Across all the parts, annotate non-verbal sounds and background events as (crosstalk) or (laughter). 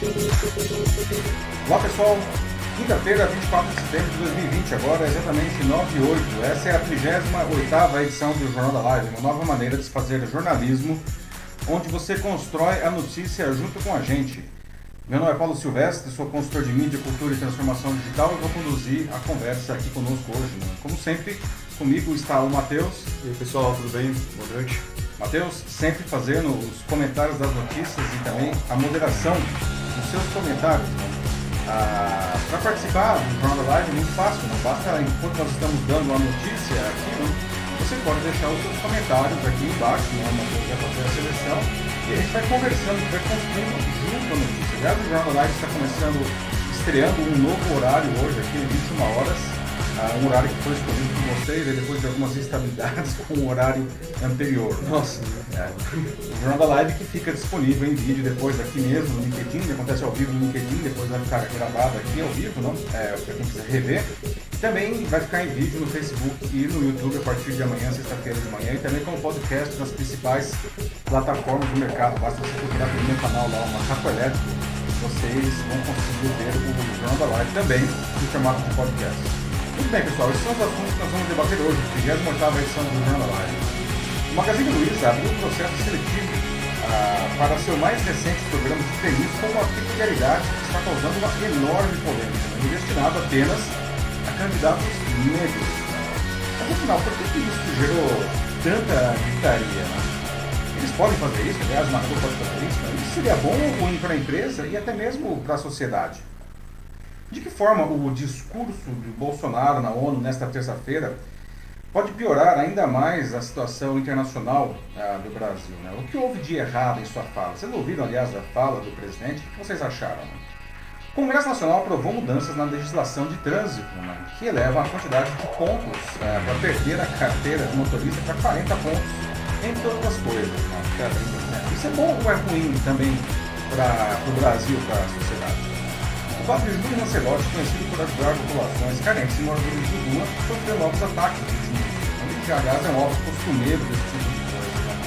Olá pessoal, quinta-feira, 24 de setembro de 2020, agora é exatamente 9 e 8. Essa é a 38 edição do Jornal da Live, uma nova maneira de se fazer jornalismo, onde você constrói a notícia junto com a gente. Meu nome é Paulo Silvestre, sou consultor de mídia, cultura e transformação digital e vou conduzir a conversa aqui conosco hoje. Né? Como sempre, comigo está o Matheus. E aí pessoal, tudo bem? Boa noite. Matheus, sempre fazendo os comentários das notícias e também a moderação seus comentários. Né? Ah, Para participar do da Live é muito fácil, não basta, enquanto nós estamos dando a notícia aqui, né? você pode deixar os seus comentários aqui embaixo, né? Matheus vai fazer a seleção e a gente vai conversando, vai construindo junto a notícia. Já o da Live está começando, estreando um novo horário hoje, aqui, 21 horas um horário que foi escolhido por vocês, e depois de algumas instabilidades (laughs) com o horário anterior. Nossa, é. O Jornal da Live que fica disponível em vídeo depois aqui mesmo no LinkedIn, acontece ao vivo no LinkedIn, depois vai ficar gravado aqui ao vivo, não? É, para quem quiser rever. E também vai ficar em vídeo no Facebook e no YouTube a partir de amanhã, sexta-feira de manhã, e também como podcast nas principais plataformas do mercado. Basta você procurar pelo meu canal lá, o Macaco Elétrico, vocês vão conseguir ver o Jornal da Live também em formato de podcast. Muito bem, pessoal, esses são os assuntos que nós vamos debater hoje, 38 edição do Jornal Live. O Magazine Luiza abriu um processo seletivo ah, para seu mais recente programa de treinos com uma peculiaridade que está causando uma enorme polêmica, né, destinado apenas a candidatos negros. Mas afinal, por que, que isso gerou tanta gritaria? Né? Eles podem fazer isso, aliás, o Marcos pode fazer isso, né? isso seria bom ou ruim para a empresa e até mesmo para a sociedade. De que forma o discurso de Bolsonaro na ONU nesta terça-feira pode piorar ainda mais a situação internacional ah, do Brasil? Né? O que houve de errado em sua fala? Vocês ouviram, aliás, a fala do presidente? O que vocês acharam? O Congresso Nacional aprovou mudanças na legislação de trânsito, né? que elevam a quantidade de pontos ah, para perder a carteira de motorista para 40 pontos, entre outras coisas. Né? Isso é bom ou é ruim também para o Brasil, para a sociedade? Fábio Júlio Lancelotti, conhecido por ajudar populações carentes e moradores de rua, sofreu novos ataques ultimamente, que aliás é um óbvio costumeiro desse tipo de coisa, né?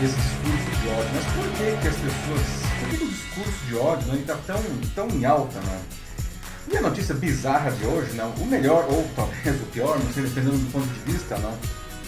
desse discurso de ódio. Mas por que, que as pessoas. Por que o discurso de ódio né, está tão, tão em alta, né? E a notícia bizarra de hoje, não, o melhor, ou talvez o pior, não sei, dependendo do ponto de vista, não,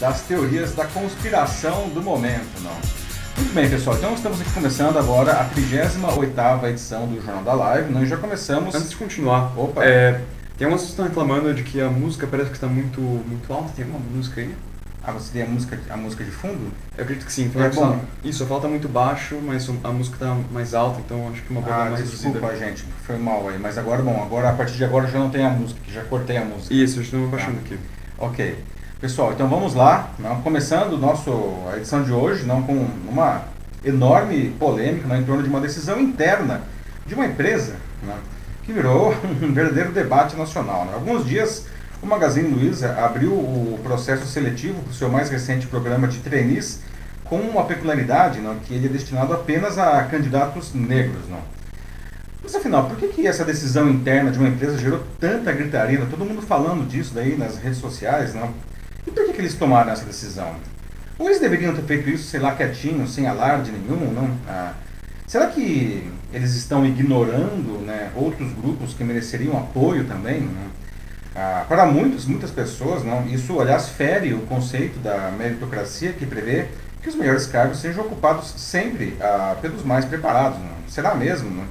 das teorias da conspiração do momento, não. Muito bem, pessoal. Então estamos aqui começando agora a 38ª edição do Jornal da Live. Nós já começamos... Antes de continuar, Opa. É, tem umas que estão reclamando de que a música parece que está muito, muito alta. Tem alguma música aí? Ah, você tem a música, a música de fundo? Eu acredito que sim. É, bom. Isso, a fala tá muito baixo, mas a música está mais alta, então acho que uma boa ah, mais desculpa, reduzida. gente. Foi mal aí. Mas agora, bom, agora a partir de agora já não tem a música, já cortei a música. Isso, estou baixando ah. aqui. Ok. Pessoal, então vamos lá, não, começando nosso, a edição de hoje não, com uma enorme polêmica não, em torno de uma decisão interna de uma empresa né, que virou (laughs) um verdadeiro debate nacional. Né. Alguns dias o Magazine Luiza abriu o processo seletivo para o seu mais recente programa de trainees com uma peculiaridade não, que ele é destinado apenas a candidatos negros. Não. Mas afinal, por que, que essa decisão interna de uma empresa gerou tanta gritaria? Todo mundo falando disso daí nas redes sociais, não? E por que, que eles tomaram essa decisão? Ou eles deveriam ter feito isso, sei lá, quietinho, sem alarde nenhum, não? Ah, será que eles estão ignorando né, outros grupos que mereceriam apoio também? Né? Ah, para muitos, muitas pessoas, não, isso, aliás, fere o conceito da meritocracia que prevê que os melhores cargos sejam ocupados sempre ah, pelos mais preparados. Não? Será mesmo? Não?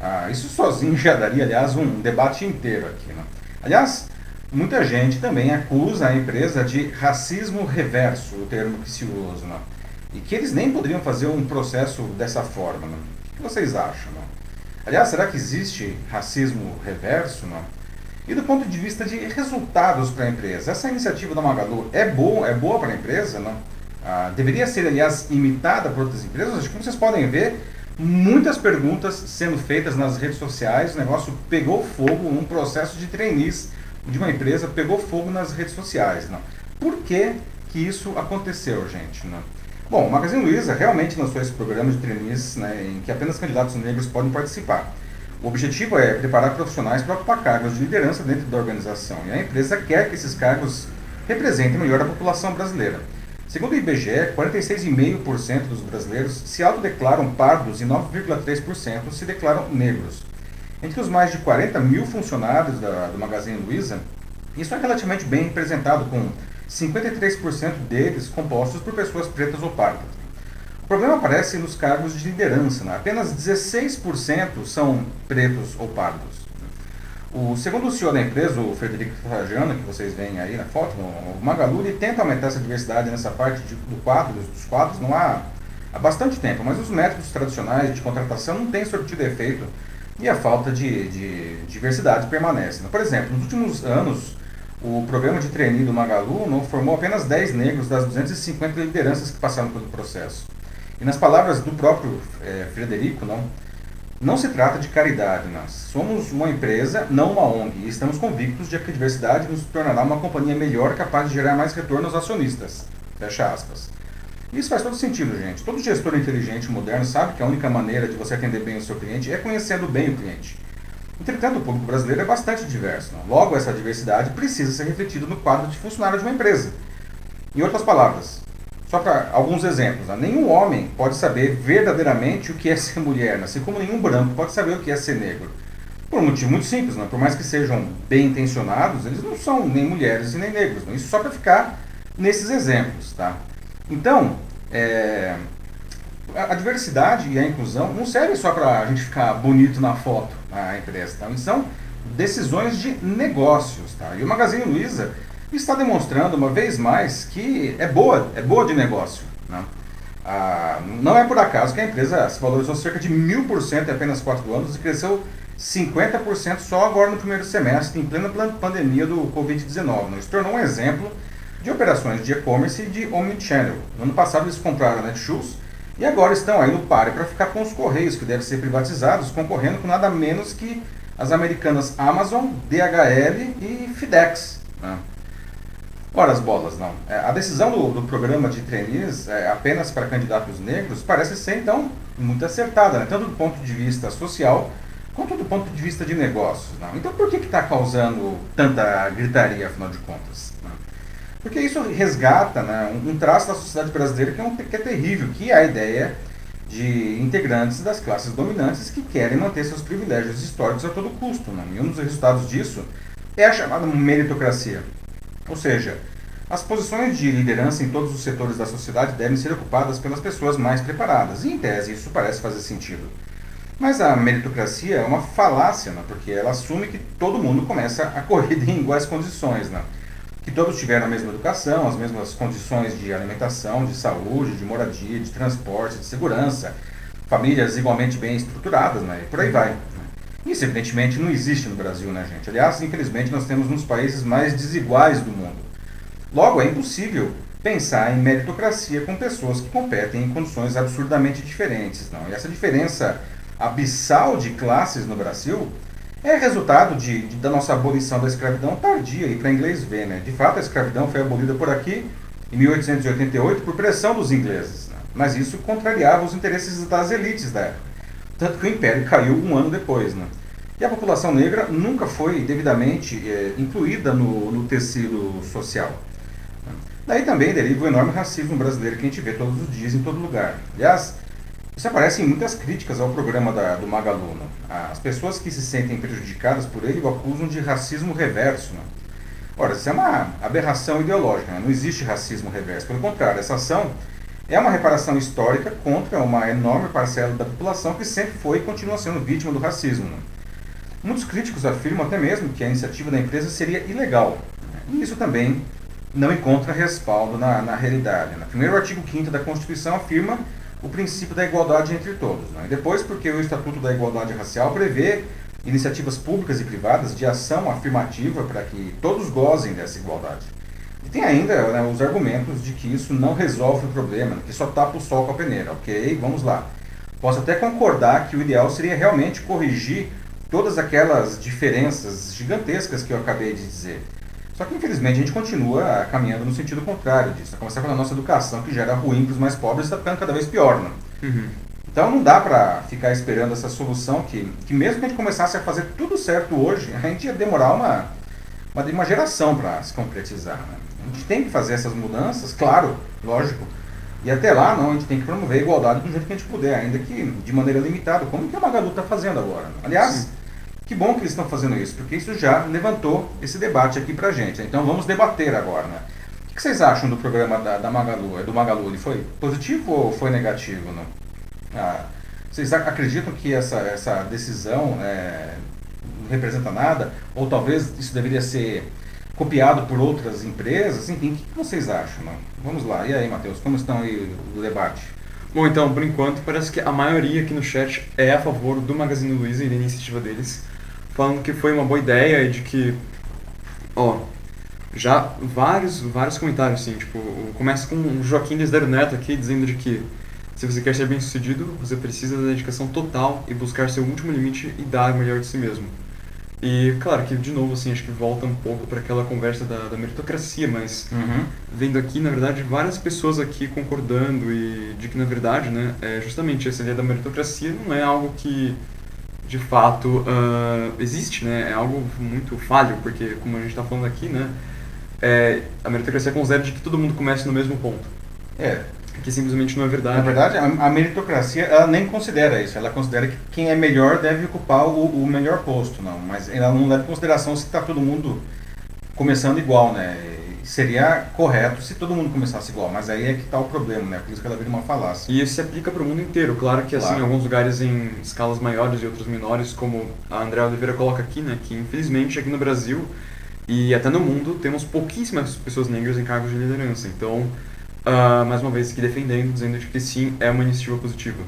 Ah, isso sozinho já daria, aliás, um debate inteiro aqui. Não? Aliás, Muita gente também acusa a empresa de racismo reverso, o termo que se usa, né? e que eles nem poderiam fazer um processo dessa forma. Né? O que vocês acham? Né? Aliás, será que existe racismo reverso? Né? E do ponto de vista de resultados para a empresa, essa iniciativa da Magalu é boa, é boa para a empresa? Né? Ah, deveria ser, aliás, imitada por outras empresas? Como vocês podem ver, muitas perguntas sendo feitas nas redes sociais, o negócio pegou fogo, um processo de trainees de uma empresa pegou fogo nas redes sociais. Não? Por que, que isso aconteceu, gente? Não? Bom, o Magazine Luiza realmente lançou esse programa de trainees né, em que apenas candidatos negros podem participar. O objetivo é preparar profissionais para ocupar cargos de liderança dentro da organização e a empresa quer que esses cargos representem melhor a população brasileira. Segundo o IBGE, 46,5% dos brasileiros se autodeclaram pardos e 9,3% se declaram negros. Entre os mais de 40 mil funcionários da, do Magazine Luiza, isso é relativamente bem representado, com 53% deles compostos por pessoas pretas ou pardas. O problema aparece nos cargos de liderança, né? apenas 16% são pretos ou pardos. O segundo CEO da empresa, o Frederico Trajano, que vocês veem aí na foto, o Magalu, ele tenta aumentar essa diversidade nessa parte de, do quadro, dos quadros, não há, há bastante tempo, mas os métodos tradicionais de contratação não têm surtido efeito e a falta de, de diversidade permanece. Por exemplo, nos últimos anos, o programa de trainee do Magalu não formou apenas 10 negros das 250 lideranças que passaram pelo processo. E nas palavras do próprio é, Frederico, não, não se trata de caridade, nós somos uma empresa, não uma ONG, e estamos convictos de que a diversidade nos tornará uma companhia melhor capaz de gerar mais retorno aos acionistas. Fecha aspas. Isso faz todo sentido, gente. Todo gestor inteligente moderno sabe que a única maneira de você atender bem o seu cliente é conhecendo bem o cliente. Entretanto, o público brasileiro é bastante diverso. Não? Logo, essa diversidade precisa ser refletida no quadro de funcionário de uma empresa. Em outras palavras, só para alguns exemplos, né? nenhum homem pode saber verdadeiramente o que é ser mulher, né? assim como nenhum branco pode saber o que é ser negro. Por um motivo muito simples, né? por mais que sejam bem intencionados, eles não são nem mulheres e nem negros. Né? Isso só para ficar nesses exemplos. Tá? Então, é, a, diversidade e a inclusão não servem só para a gente ficar bonito na foto na empresa. Tá? São decisões de negócios. Tá? E o Magazine Luiza está demonstrando uma vez mais que é boa, é boa de negócio. Né? Ah, não é por acaso que a empresa se valorizou cerca de mil por cento em apenas quatro anos e cresceu 50% só agora no primeiro semestre, em plena pandemia do Covid-19. Né? Isso tornou um exemplo de operações de e-commerce e de omnichannel. No ano passado eles compraram a Netshoes e agora estão aí no páreo para ficar com os Correios, que devem ser privatizados, concorrendo com nada menos que as americanas Amazon, DHL e FedEx. Né? Ora, as bolas, não. É, a decisão do, do, programa de trainees é, apenas para candidatos negros parece ser, então, muito acertada, né? tanto do ponto de vista social quanto do ponto de vista de negócios. Não? Então, por que está causando tanta gritaria, afinal de contas? Porque isso resgata né, um, traço da sociedade brasileira que é, um, que é terrível, que é a ideia de integrantes das classes dominantes que querem manter seus privilégios históricos a todo custo. Não? E um dos resultados disso é a chamada meritocracia ou seja, as posições de liderança em todos os setores da sociedade devem ser ocupadas pelas pessoas mais preparadas. E, em tese, isso parece fazer sentido. Mas a meritocracia é uma falácia, né? porque ela assume que todo mundo começa a corrida (laughs) em iguais condições. Né? Que todos tiveram a mesma educação, as mesmas condições de alimentação, de saúde, de moradia, de transporte, de segurança, famílias igualmente bem estruturadas, né? e por aí vai. Isso, evidentemente, não existe no Brasil, né, gente? Aliás, infelizmente, nós temos um dos países mais desiguais do mundo. Logo, é impossível pensar em meritocracia com pessoas que competem em condições absurdamente diferentes. Não? E essa diferença abissal de classes no Brasil é resultado de, de da nossa abolição da escravidão tardia, e para inglês ver. Né? De fato, a escravidão foi abolida por aqui em 1888 por pressão dos ingleses. Né? Mas isso contrariava os interesses das elites da época tanto que o Império caiu um ano depois. Né? E a população negra nunca foi devidamente é, incluída no, no, tecido social. Né? Daí também deriva o enorme racismo brasileiro que a gente vê todos os dias em todo lugar. Aliás, isso aparece em muitas críticas ao programa da, do Magalu. Né? As pessoas que se sentem prejudicadas por ele o acusam de racismo reverso. Né? Ora, isso é uma aberração ideológica, né? não existe racismo reverso. Pelo contrário, essa ação é uma reparação histórica contra uma enorme parcela da população que sempre foi e continua sendo vítima do racismo. Muitos críticos afirmam até mesmo que a iniciativa da empresa seria ilegal. E isso também não encontra respaldo na, na realidade. No primeiro artigo 5 da Constituição afirma o princípio da igualdade entre todos. Né? E depois, porque o Estatuto da Igualdade Racial prevê iniciativas públicas e privadas de ação afirmativa para que todos gozem dessa igualdade. E tem ainda né, os argumentos de que isso não resolve o problema, que só tapa o sol com a peneira. Ok, vamos lá. Posso até concordar que o ideal seria realmente corrigir todas aquelas diferenças gigantescas que eu acabei de dizer. Só que infelizmente a gente continua caminhando no sentido contrário disso. A começar pela nossa educação, que gera ruim para os mais pobres, está ficando cada vez pior. Né? Uhum. Então não dá para ficar esperando essa solução que, que mesmo que a gente começasse a fazer tudo certo hoje, (laughs) a gente ia demorar uma, uma, uma geração para se concretizar. Né? A gente tem que fazer essas mudanças, claro, lógico. E até lá, não, a gente tem que promover a igualdade do jeito que a gente puder, ainda que de maneira limitada, como que a Magalu está fazendo agora. Aliás, Sim. Que bom que eles estão fazendo isso, porque isso já levantou esse debate aqui pra gente. Então vamos debater agora, né? O que vocês acham do programa da, da Magalu? É do Magalu, ele foi positivo ou foi negativo? Não? Ah, vocês acreditam que essa, essa decisão é, não representa nada? Ou talvez isso deveria ser copiado por outras empresas? Enfim, o que vocês acham? Não? Vamos lá. E aí, Matheus, como estão aí o debate? Bom, então, por enquanto, parece que a maioria aqui no chat é a favor do Magazine Luiza e da iniciativa deles, falando que foi uma boa ideia e de que, ó, já vários, vários comentários, assim, tipo, começa com o Joaquim Desdero Neto aqui dizendo de que se você quer ser bem sucedido, você precisa da dedicação total e buscar seu último limite e dar o melhor de si mesmo. E, claro, que de novo, assim, acho que volta um pouco para aquela conversa da, da meritocracia, mas uhum. vendo aqui, na verdade, várias pessoas aqui concordando e de que, na verdade, né, é justamente essa ideia da meritocracia não é algo que, de fato, uh, existe, né? É algo muito falho, porque, como a gente está falando aqui, né, é, a meritocracia considera de que todo mundo comece no mesmo ponto. É, que simplesmente não é verdade. Na verdade, a, a, meritocracia ela nem considera isso. Ela considera que quem é melhor deve ocupar o, o melhor posto, não. Mas ela não leva em consideração se está todo mundo começando igual, né? Seria correto se todo mundo começasse igual, mas aí é que está o problema, né? Por isso que ela vira uma falácia. E isso se aplica para o mundo inteiro. Claro que, assim, claro. em alguns lugares em escalas maiores e outros menores, como a André Oliveira coloca aqui, né? Que infelizmente aqui no Brasil e até no mundo temos pouquíssimas pessoas negras em cargos de liderança. Então, uh, mais uma vez aqui defendendo, dizendo que sim, é uma iniciativa positiva.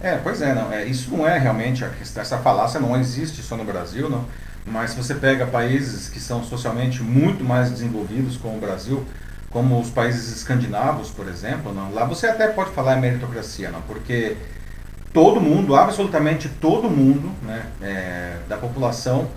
É, pois é, não, é, isso não é realmente, essa falácia não existe só no Brasil, não, mas se você pega países que são socialmente muito mais desenvolvidos como o Brasil, como os países escandinavos, por exemplo, não, lá você até pode falar em meritocracia, não, porque todo mundo, absolutamente todo mundo né, é, da população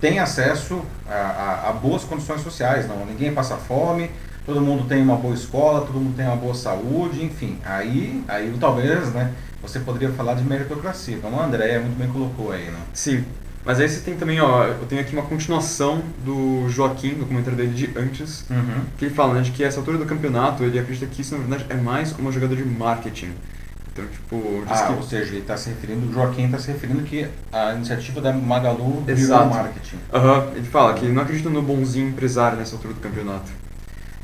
tem acesso a, a, a, boas condições sociais, não, ninguém passa fome, todo mundo tem uma boa escola, todo mundo tem uma boa saúde, enfim. Aí, aí talvez, né, você poderia falar de meritocracia, como a Andréia muito bem colocou aí, né? Sim. Mas aí você tem também, ó, eu tenho aqui uma continuação do Joaquim, do comentário dele de antes, uhum. que ele fala, né, de que essa altura do campeonato, ele acredita que isso, na verdade, é mais uma jogada de marketing. Então, tipo... Ah, que... ou seja, ele está se referindo, o Joaquim está se referindo que a iniciativa da Magalu virou marketing. Aham, uhum. ele fala que não acredita no bonzinho empresário nessa altura do campeonato.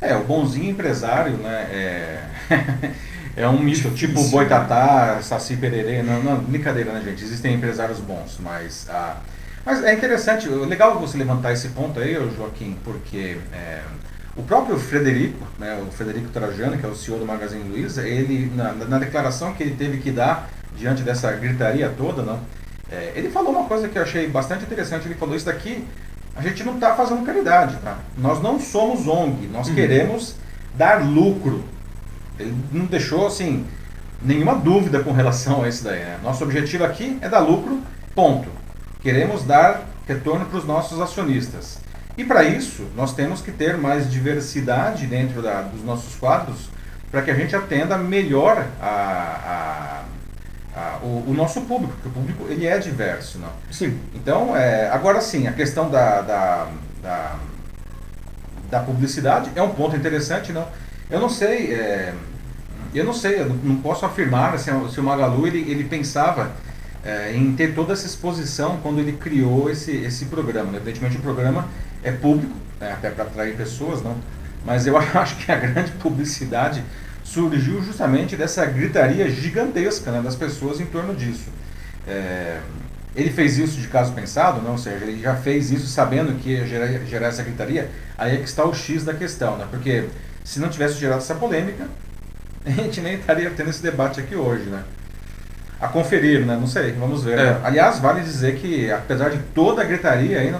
É, o bonzinho empresário, né, é, (laughs) é um mito, tipo Boitatá, Saci Pererê, não, não, brincadeira, né, gente, existem empresários bons, mas, ah, mas é interessante, legal você levantar esse ponto aí, Joaquim, porque é, o próprio Frederico, né, o Frederico Trajano, que é o CEO do Magazine Luiza, ele, na, na declaração que ele teve que dar diante dessa gritaria toda, não, é, ele falou uma coisa que eu achei bastante interessante, ele falou isso daqui a gente não está fazendo caridade, tá? Nós não somos ONG, nós uhum. queremos dar lucro. Ele não deixou, assim, nenhuma dúvida com relação a isso daí, né? Nosso objetivo aqui é dar lucro, ponto. Queremos dar retorno para os nossos acionistas. E para isso, nós temos que ter mais diversidade dentro da, dos nossos quadros para que a gente atenda melhor a, a a, o, o, nosso público, porque o público ele é diverso, não? Sim. Então, é, agora sim, a questão da, da, da, da, publicidade é um ponto interessante, não? Eu não sei, é, eu não sei, eu não posso afirmar se, se o Magalu ele, ele pensava é, em ter toda essa exposição quando ele criou esse, esse programa. Né? Evidentemente o programa é público, né? até para atrair pessoas, não? Mas eu (laughs) acho que a grande publicidade surgiu justamente dessa gritaria gigantesca né, das pessoas em torno disso. É, ele fez isso de caso pensado, não? ou seja, ele já fez isso sabendo que ia gerar, gerar essa gritaria, aí é que está o X da questão, né? porque se não tivesse gerado essa polêmica, (laughs) a gente nem estaria tendo esse debate aqui hoje. Né? A conferir, né? não sei, vamos ver. É. Aliás, vale dizer que, apesar de toda a gritaria aí,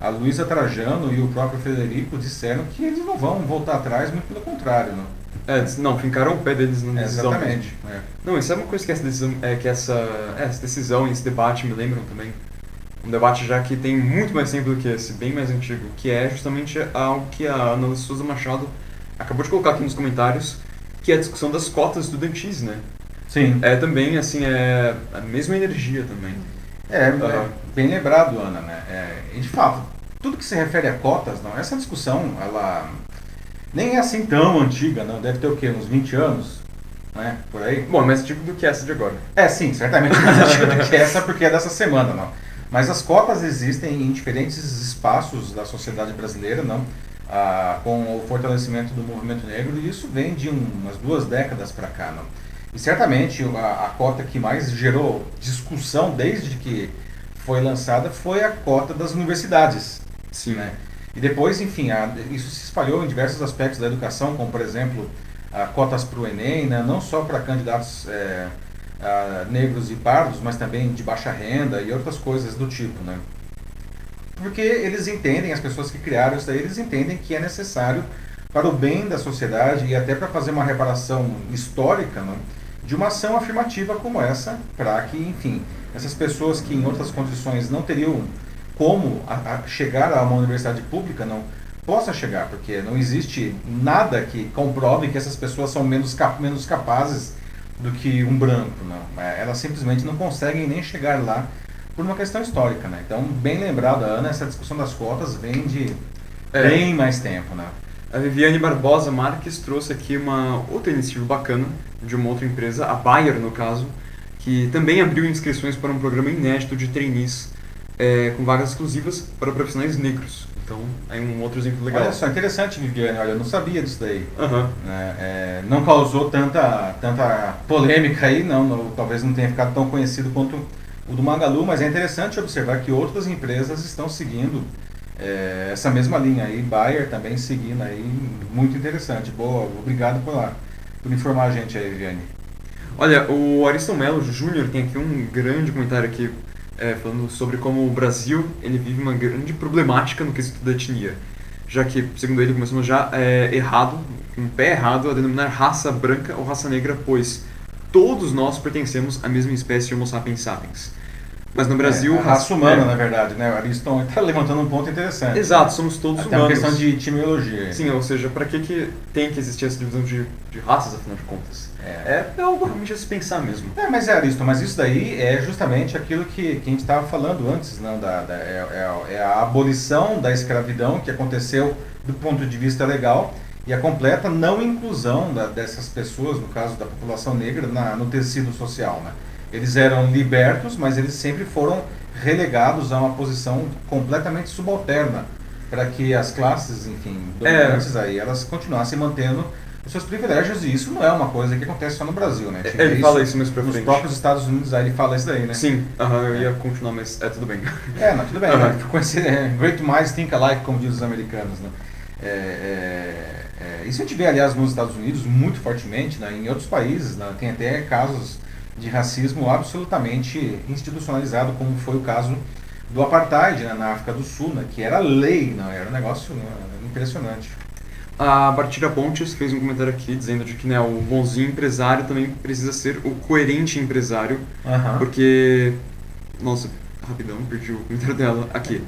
a Luísa Trajano e o próprio Federico disseram que eles não vão voltar atrás, muito pelo contrário. Né? É, não, fincaram o pé deles na decisão. Exatamente. É. Não, isso é uma coisa que essa decisão, é, que essa, é, essa decisão e esse debate me lembram também. Um debate já que tem muito mais tempo do que esse, bem mais antigo, que é justamente algo que a Ana Souza Machado acabou de colocar aqui nos comentários, que é a discussão das cotas estudantis, né? Sim. É também, assim, é a mesma energia também. É, é bem lembrado, Ana, né? É, e de fato, tudo que se refere a cotas, não, essa discussão, ela nem é assim tão antiga, não. Deve ter o quê? Uns 20 anos? Né? Por aí? Bom, é mais antigo do que essa de agora. É, sim, certamente (laughs) mais antiga do que essa, porque é dessa semana, não. Mas as cotas existem em diferentes espaços da sociedade brasileira, não? Ah, com o fortalecimento do movimento negro, e isso vem de umas duas décadas para cá, não? E certamente a, a cota que mais gerou discussão desde que foi lançada foi a cota das universidades. Sim. Né? E depois, enfim, a, isso se espalhou em diversos aspectos da educação, como por exemplo, a, cotas para o Enem, né? não só para candidatos é, negros e pardos, mas também de baixa renda e outras coisas do tipo. Né? Porque eles entendem, as pessoas que criaram isso daí, eles entendem que é necessário para o bem da sociedade e até para fazer uma reparação histórica né? de uma ação afirmativa como essa, para que, enfim, essas pessoas que em outras condições não teriam como a, a chegar a uma universidade pública, não possa chegar, porque não existe nada que comprove que essas pessoas são menos, cap menos capazes do que um branco, não. É, elas simplesmente não conseguem nem chegar lá por uma questão histórica, né? Então, bem lembrado, Ana, essa discussão das cotas vem de é. bem mais tempo, né? A Viviane Barbosa Marques trouxe aqui uma outra iniciativa bacana de uma outra empresa, a Bayer no caso, que também abriu inscrições para um programa inédito de trainees é, com vagas exclusivas para profissionais negros. Então, é um outro exemplo legal. Olha só, interessante, Viviane. Olha, eu não sabia disso daí. Uhum. É, não causou tanta, tanta polêmica aí, não, não, Talvez não tenha ficado tão conhecido quanto o do Magalu, mas é interessante observar que outras empresas estão seguindo é, essa mesma linha aí. Bayer também seguindo aí. Muito interessante. Boa, obrigado por, lá, por informar a gente aí, Viviane. Olha, o Ariston Melo Júnior tem aqui um grande comentário aqui é, falando sobre como o Brasil ele vive uma grande problemática no quesito da etnia, já que, segundo ele, começamos já é, errado, um pé errado a denominar raça branca ou raça negra, pois todos nós pertencemos à mesma espécie Homo sapiens sapiens. Mas no Brasil. É, a raça humana, é, na verdade, né? O Ariston está levantando um ponto interessante. Exato, somos todos Até humanos. É uma questão de etimologia. Sim, ou seja, para que, que tem que existir essa divisão de, de raças, afinal de contas? É, é algo realmente a se pensar mesmo. É, mas é, Ariston, mas isso daí é justamente aquilo que, que a gente estava falando antes, não? Da, da é, é, é a abolição da escravidão que aconteceu do ponto de vista legal e a completa não inclusão da, dessas pessoas, no caso da população negra, na, no tecido social. Né? Eles eram libertos, mas eles sempre foram relegados a uma posição completamente subalterna para que as classes, enfim, dominantes é. aí, elas continuassem mantendo os seus privilégios, e isso não é uma coisa que acontece só no Brasil, né? Tipo, ele isso, fala isso mais pra frente. Nos próprios Estados Unidos aí ele fala isso daí, né? Sim, uh -huh, eu ia continuar, mas é tudo bem. É, não, tudo bem. Uh -huh. né? Com esse, é, great minds think alike, como dizem os americanos, né? É, é, é, isso a gente vê, aliás, nos Estados Unidos muito fortemente, né? em outros países, né? tem até casos de racismo absolutamente institucionalizado, como foi o caso do apartheid né? na África do Sul, né? que era lei, não era um negócio né? impressionante. A Bartira Pontes fez um comentário aqui dizendo de que né, o bonzinho empresário também precisa ser o coerente empresário, uhum. porque... Nossa, rapidão, perdi o comentário dela. Aqui.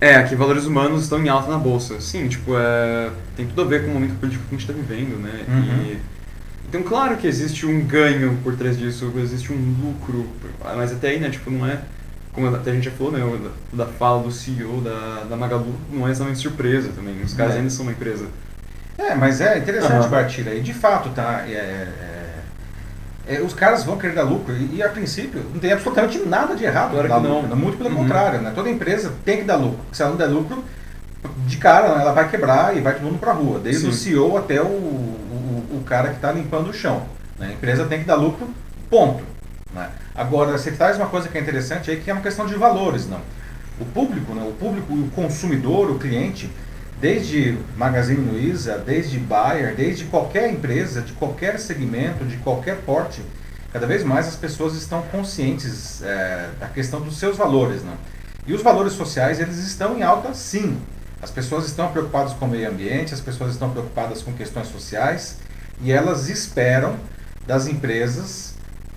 É, aqui valores humanos estão em alta na bolsa. Sim, tipo, é, tem tudo a ver com o momento político que a gente está vivendo, né? Uhum. E, então, claro que existe um ganho por trás disso, existe um lucro, mas até aí, né, tipo, não é como até a gente já falou, né, da, da fala do CEO da, da Magalu, não é exatamente surpresa também. Os caras é. ainda são uma empresa. É, mas é interessante, uhum. Bartira. E de fato, tá? É, é, é, os caras vão querer dar lucro e, e, a princípio não tem absolutamente nada de errado claro lucro. Não. Muito pelo uhum. contrário, né? Toda empresa tem que dar lucro. Se ela não der lucro, de cara ela vai quebrar e vai todo mundo para rua. Desde Sim. o CEO até o, o, o cara que está limpando o chão. Né? A empresa tem que dar lucro, ponto. Né? Agora, você traz uma coisa que é interessante aí, que é uma questão de valores. não. O público, né? o público, o consumidor, o cliente, desde Magazine Luiza, desde Bayer, desde qualquer empresa, de qualquer segmento, de qualquer porte, cada vez mais as pessoas estão conscientes é, da questão dos seus valores. Né? E os valores sociais, eles estão em alta sim. As pessoas estão preocupadas com o meio ambiente, as pessoas estão preocupadas com questões sociais e elas esperam das empresas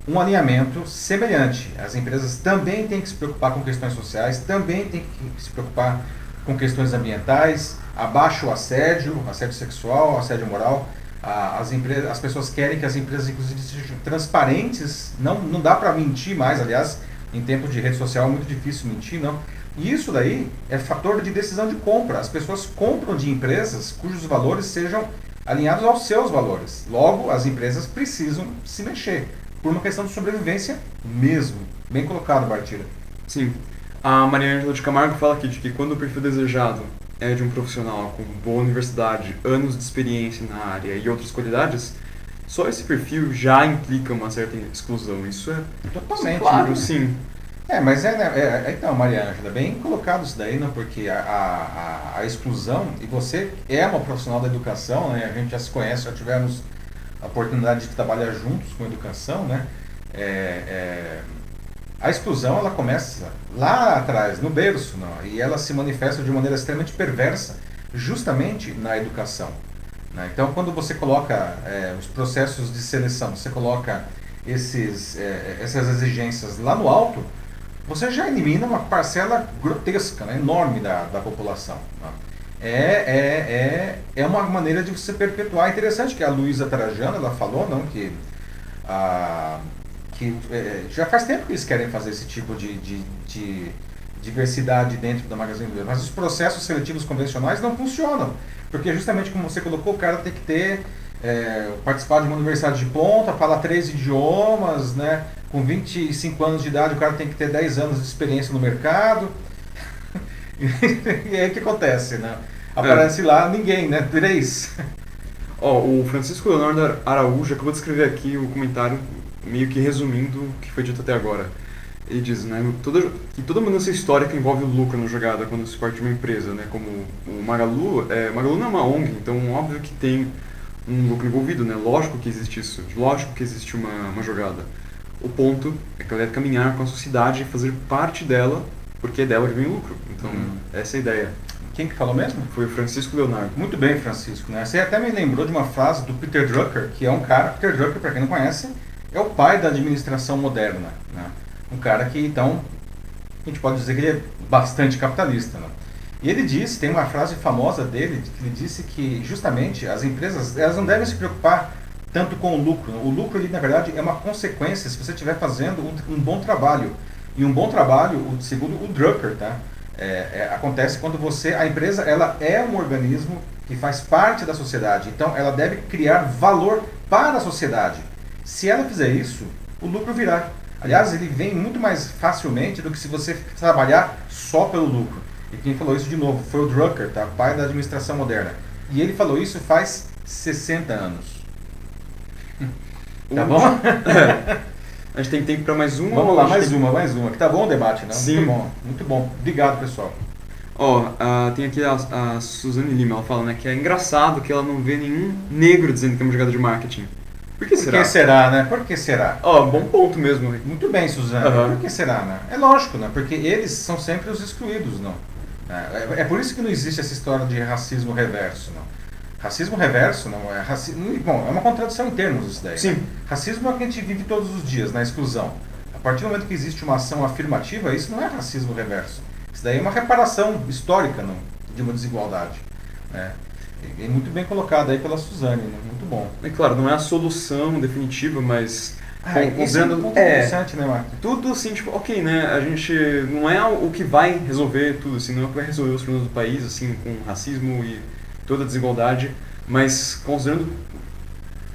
um alinhamento semelhante. As empresas também têm que se preocupar com questões sociais, também têm que se preocupar com questões ambientais, abaixo o assédio, assédio sexual, assédio moral. As, empresas, as pessoas querem que as empresas inclusive sejam transparentes, não, não dá para mentir mais, aliás, em tempo de rede social é muito difícil mentir, não. E isso daí é fator de decisão de compra. As pessoas compram de empresas cujos valores sejam alinhados aos seus valores. Logo, as empresas precisam se mexer por uma questão de sobrevivência mesmo. Bem colocado, Bartira. Sim. A Maria Ângela de Camargo fala aqui de que quando o perfil desejado é de um profissional com boa universidade, anos de experiência na área e outras qualidades, só esse perfil já implica uma certa exclusão. Isso é totalmente claro, sim. É, mas é, né, é, então, Maria Ângela, bem colocado isso daí, né? Porque a, a, a, exclusão, e você é uma profissional da educação, né? A gente já se conhece, já tivemos a oportunidade de trabalhar juntos com educação, né? É, é, a exclusão, ela começa lá atrás, no berço, não? e ela se manifesta de maneira extremamente perversa, justamente na educação. Né? Então, quando você coloca é, os processos de seleção, você coloca esses, é, essas exigências lá no alto, você já elimina uma parcela grotesca, né, enorme da, da população. Né? É, é, é, é uma maneira de você perpetuar. É interessante que a Luísa Tarajana ela falou não, que, ah, que é, já faz tempo que eles querem fazer esse tipo de, de, de diversidade dentro da Magazine Luiza, mas os processos seletivos convencionais não funcionam. Porque justamente como você colocou, o cara tem que ter é, participar de uma universidade de ponta, falar três idiomas, né? Com 25 anos de idade, o cara tem que ter 10 anos de experiência no mercado. (laughs) e aí o que acontece, né? Aparece é. lá ninguém, né? Três. Ó, oh, o Francisco Leonardo Araújo acabou de escrever aqui o comentário, meio que resumindo o que foi dito até agora. Ele diz né, toda, que toda mudança histórica envolve lucro na jogada quando se parte de uma empresa, né? Como o Magalu, é, Magalu não é uma ONG, então óbvio que tem um lucro envolvido, né? Lógico que existe isso, lógico que existe uma, uma jogada. O ponto é que ela deve caminhar com a sociedade e fazer parte dela, porque é dela que vem o lucro. Então, hum. essa é a ideia. Quem que falou mesmo? Foi o Francisco Leonardo. Muito bem, Francisco. Né? Você até me lembrou de uma frase do Peter Drucker, que é um cara, Peter Drucker, para quem não conhece, é o pai da administração moderna. Né? Um cara que, então, a gente pode dizer que ele é bastante capitalista. Né? E ele disse, tem uma frase famosa dele, que ele disse que justamente as empresas elas não devem se preocupar tanto com o lucro. O lucro, ele, na verdade, é uma consequência se você estiver fazendo um, um, bom trabalho. E um bom trabalho, segundo o Drucker, tá? É, é, acontece quando você, a empresa, ela é um organismo que faz parte da sociedade. Então, ela deve criar valor para a sociedade. Se ela fizer isso, o lucro virá. Aliás, ele vem muito mais facilmente do que se você trabalhar só pelo lucro. E quem falou isso de novo foi o Drucker, tá? pai da administração moderna. E ele falou isso faz 60 anos. Tá bom? (laughs) a gente tem tempo para mais uma? Vamos lá, mais uma, mais uma. Que tá bom o debate, né? Sim. Muito bom, muito bom. Obrigado, pessoal. Ó, oh, uh, tem aqui a, a Suzane Lima, ela fala né, que é engraçado que ela não vê nenhum negro dizendo que é uma jogada de marketing. Por que será? Por que será, né? Por que será? Ó, oh, bom ponto mesmo. Muito bem, Suzane. Uhum. Por que será, né? É lógico, né? Porque eles são sempre os excluídos, não? É, é por isso que não existe essa história de racismo reverso, não? Racismo reverso não é racismo. Bom, é uma contradição em termos isso daí. Sim. Né? Racismo é o que a gente vive todos os dias, na exclusão. A partir do momento que existe uma ação afirmativa, isso não é racismo reverso. Isso daí é uma reparação histórica não, de uma desigualdade. Né? É muito bem colocado aí pela Suzane, né? muito bom. É claro, não é a solução definitiva, mas ah, considerando é, é interessante, né, Marco? Tudo assim, tipo, ok, né? A gente não é o que vai resolver tudo, assim, não é o que vai resolver os problemas do país, assim, com racismo e toda a desigualdade, mas considerando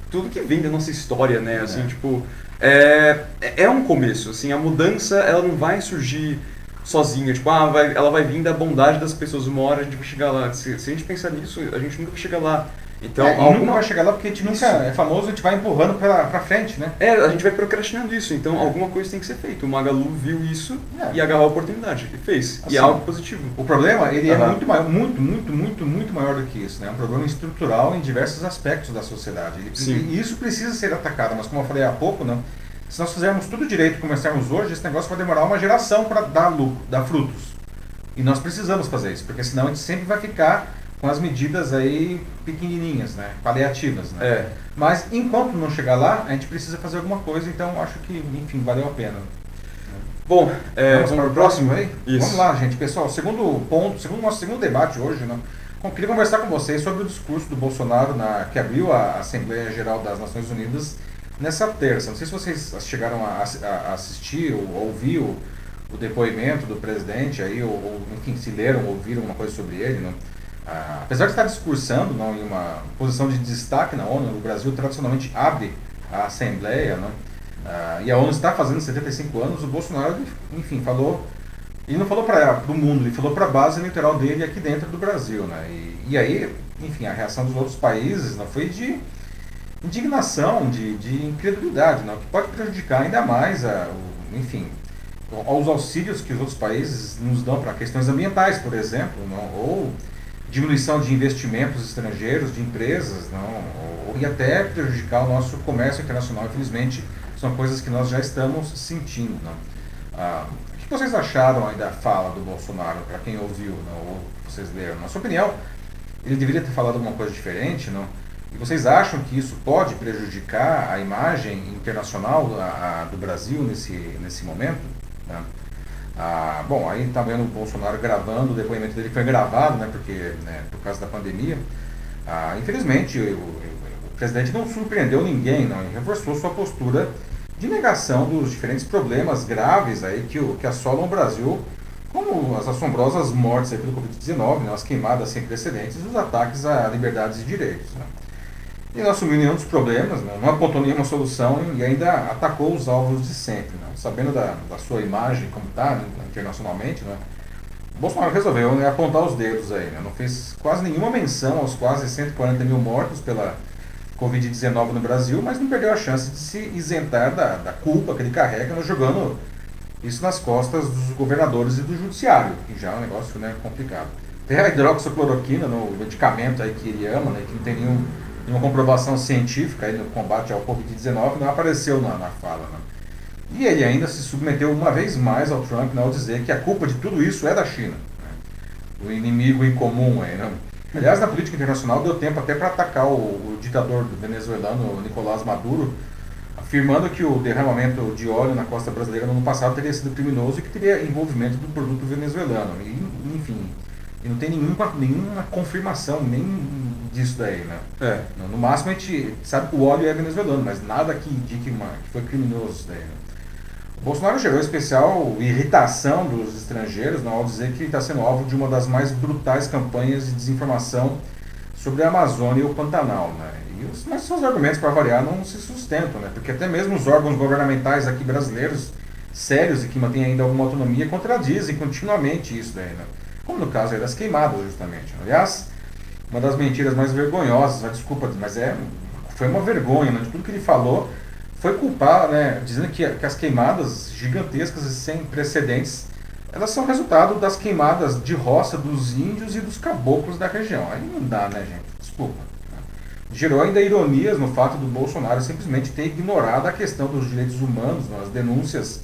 tudo que vem da nossa história, né? Assim, é. tipo, é, é um começo, assim, a mudança, ela não vai surgir sozinha, tipo, ah, vai, ela vai vir da bondade das pessoas, uma hora a gente vai chegar lá. Se, se a gente pensar nisso, a gente nunca vai chegar lá. Então, é, alguma... nunca vai chegar lá porque a gente nunca é famoso, a gente vai empurrando pra, pra frente, né? É, a gente vai procrastinando isso, então é. alguma coisa tem que ser feita. O Magalu viu isso é. e agarrou a oportunidade e fez. Assim, e é algo positivo. O problema, ele uhum. é muito maior, muito, muito, muito, muito maior do que isso, né? É um problema estrutural em diversos aspectos da sociedade. E isso precisa ser atacado, mas como eu falei há pouco, não, se nós fizermos tudo direito e começarmos hoje, esse negócio vai demorar uma geração para dar lucro, dar frutos. E nós precisamos fazer isso, porque senão a gente sempre vai ficar com as medidas aí pequenininhas, né, paliativas, né. É. Mas enquanto não chegar lá, a gente precisa fazer alguma coisa, então acho que, enfim, valeu a pena. Bom, é, vamos, vamos para o próximo aí? Isso. Vamos lá, gente. Pessoal, segundo ponto, segundo nosso segundo debate hoje, né, eu queria conversar com vocês sobre o discurso do Bolsonaro na, que abriu a Assembleia Geral das Nações Unidas nessa terça. Não sei se vocês chegaram a, a assistir ou ouvir o, depoimento do presidente aí, ou, ou, enfim, se leram, ouviram uma coisa sobre ele. Não? Ah, apesar de estar discursando não, em uma posição de destaque na ONU, o Brasil tradicionalmente abre a Assembleia, não? Ah, e a ONU está fazendo 75 anos, o Bolsonaro, enfim, falou ele não falou para o mundo, ele falou para a base eleitoral dele aqui dentro do Brasil, né? E, e aí, enfim, a reação dos outros países não foi de indignação, de, de incredulidade, não, que pode prejudicar ainda mais, a, o, enfim, aos auxílios que os outros países nos dão para questões ambientais, por exemplo, não, ou diminuição de investimentos estrangeiros, de empresas, não, ou, e até prejudicar o nosso comércio internacional. Infelizmente, são coisas que nós já estamos sentindo. Não. Ah, que vocês acharam aí da fala do Bolsonaro, para quem ouviu, não, ou vocês leram? Na sua opinião, ele deveria ter falado alguma coisa diferente, não? E vocês acham que isso pode prejudicar a imagem internacional a, a, do Brasil nesse, nesse momento? Né? Ah, bom, aí está vendo o Bolsonaro gravando, o depoimento dele foi gravado, né, porque, né, por causa da pandemia. Ah, infelizmente, o, o, presidente não surpreendeu ninguém, não, e reforçou sua postura de negação dos diferentes problemas graves aí que, que assolam o Brasil, como as assombrosas mortes pelo Covid-19, né, as queimadas sem precedentes e os ataques a liberdades e direitos. Né. E não assumiu nenhum dos problemas, né, não apontou nenhuma solução e ainda atacou os alvos de sempre. Né, sabendo da, da sua imagem como está né, internacionalmente, né, Bolsonaro resolveu né, apontar os dedos aí, né, não fez quase nenhuma menção aos quase 140 mil mortos pela Covid-19 no Brasil, mas não perdeu a chance de se isentar da, da culpa que ele carrega, né, jogando isso nas costas dos governadores e do judiciário, que já é um negócio complicado. Tem a hidroxicloroquina, no medicamento aí que ele ama, que não tem nenhum, nenhuma comprovação científica aí no combate ao Covid-19, não apareceu na, na fala. Né. E ele ainda se submeteu uma vez mais ao Trump né, ao dizer que a culpa de tudo isso é da China. Né, o inimigo em comum aí, né? Aliás, na política internacional deu tempo até para atacar o, o, ditador venezuelano, Nicolás Maduro, afirmando que o derramamento de óleo na costa brasileira no ano passado teria sido criminoso e que teria envolvimento do produto venezuelano. E, enfim, e não tem nenhuma, nenhuma confirmação nem disso daí, né? É. No, máximo a gente sabe que o óleo é venezuelano, mas nada que indique uma, que foi criminoso isso daí. Né? Bolsonaro gerou especial irritação dos estrangeiros não, ao dizer que está sendo alvo de uma das mais brutais campanhas de desinformação sobre a Amazônia e o Pantanal. Né? E os, mas seus argumentos, para variar, não se sustentam, né? porque até mesmo os órgãos governamentais aqui brasileiros, sérios e que mantêm ainda alguma autonomia, contradizem continuamente isso daí. Né? Como no caso das queimadas, justamente. Aliás, uma das mentiras mais vergonhosas, desculpa, mas é, foi uma vergonha, né? de tudo que ele falou foi culpar, né, dizendo que, que as queimadas gigantescas e sem precedentes, elas são resultado das queimadas de roça dos índios e dos caboclos da região. Aí não dá, né, gente? Desculpa. Gerou ainda ironias no fato do Bolsonaro simplesmente ter ignorado a questão dos direitos humanos, né, as denúncias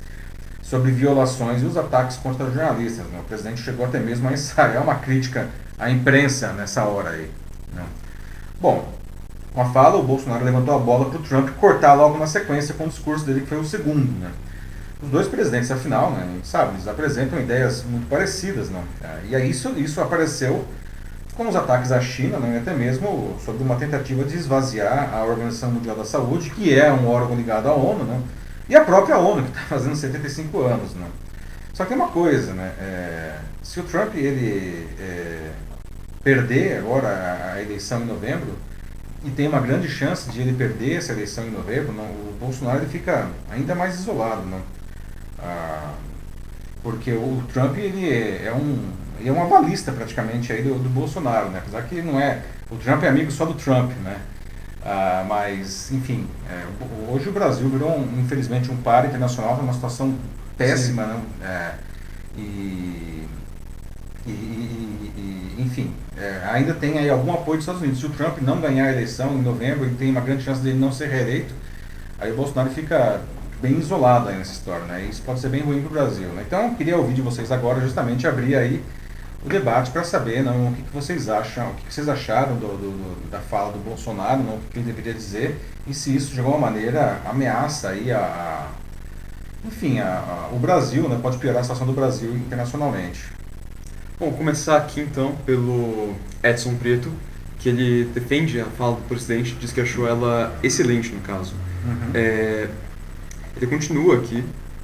sobre violações e os ataques contra jornalistas. Né? O presidente chegou até mesmo a ensaiar uma crítica à imprensa nessa hora aí. Né? Bom, com a fala, o Bolsonaro levantou a bola para o Trump cortar logo na sequência com o discurso dele, que foi o segundo. Né? Os dois presidentes, afinal, né, sabe, eles apresentam ideias muito parecidas. Né? E aí isso, isso apareceu com os ataques à China, né, até mesmo sobre uma tentativa de esvaziar a Organização Mundial da Saúde, que é um órgão ligado à ONU, né, e a própria ONU, que está fazendo 75 anos. Né. Só que tem uma coisa, né, é, se o Trump ele, é, perder agora a eleição em novembro, e tem uma grande chance de ele perder essa eleição em novembro, não, o Bolsonaro ele fica ainda mais isolado, não? Ah, porque o Trump ele é, é um é uma balista praticamente aí do, do, Bolsonaro, né? Apesar que não é o Trump é amigo só do Trump, né? Ah, mas enfim, é, hoje o Brasil virou um, infelizmente um par internacional, uma situação péssima, né? É, e e, e, e enfim, é, ainda tem aí algum apoio dos Estados Unidos. Se o Trump não ganhar a eleição em novembro, ele tem uma grande chance dele não ser reeleito, aí o Bolsonaro fica bem isolado nessa história, né? Isso pode ser bem ruim para o Brasil, né? Então, eu queria ouvir de vocês agora justamente abrir aí o debate para saber não, o que, que, vocês acham, o que, que vocês acharam do, do, da fala do Bolsonaro, não, o que ele deveria dizer e se isso de alguma maneira ameaça aí a, a enfim, a, a, o Brasil, né, pode piorar a situação do Brasil internacionalmente. Bom, começar aqui então pelo Edson Preto, que ele defende a fala do presidente, diz que achou ela excelente no caso. Uhum. É, ele continua aqui,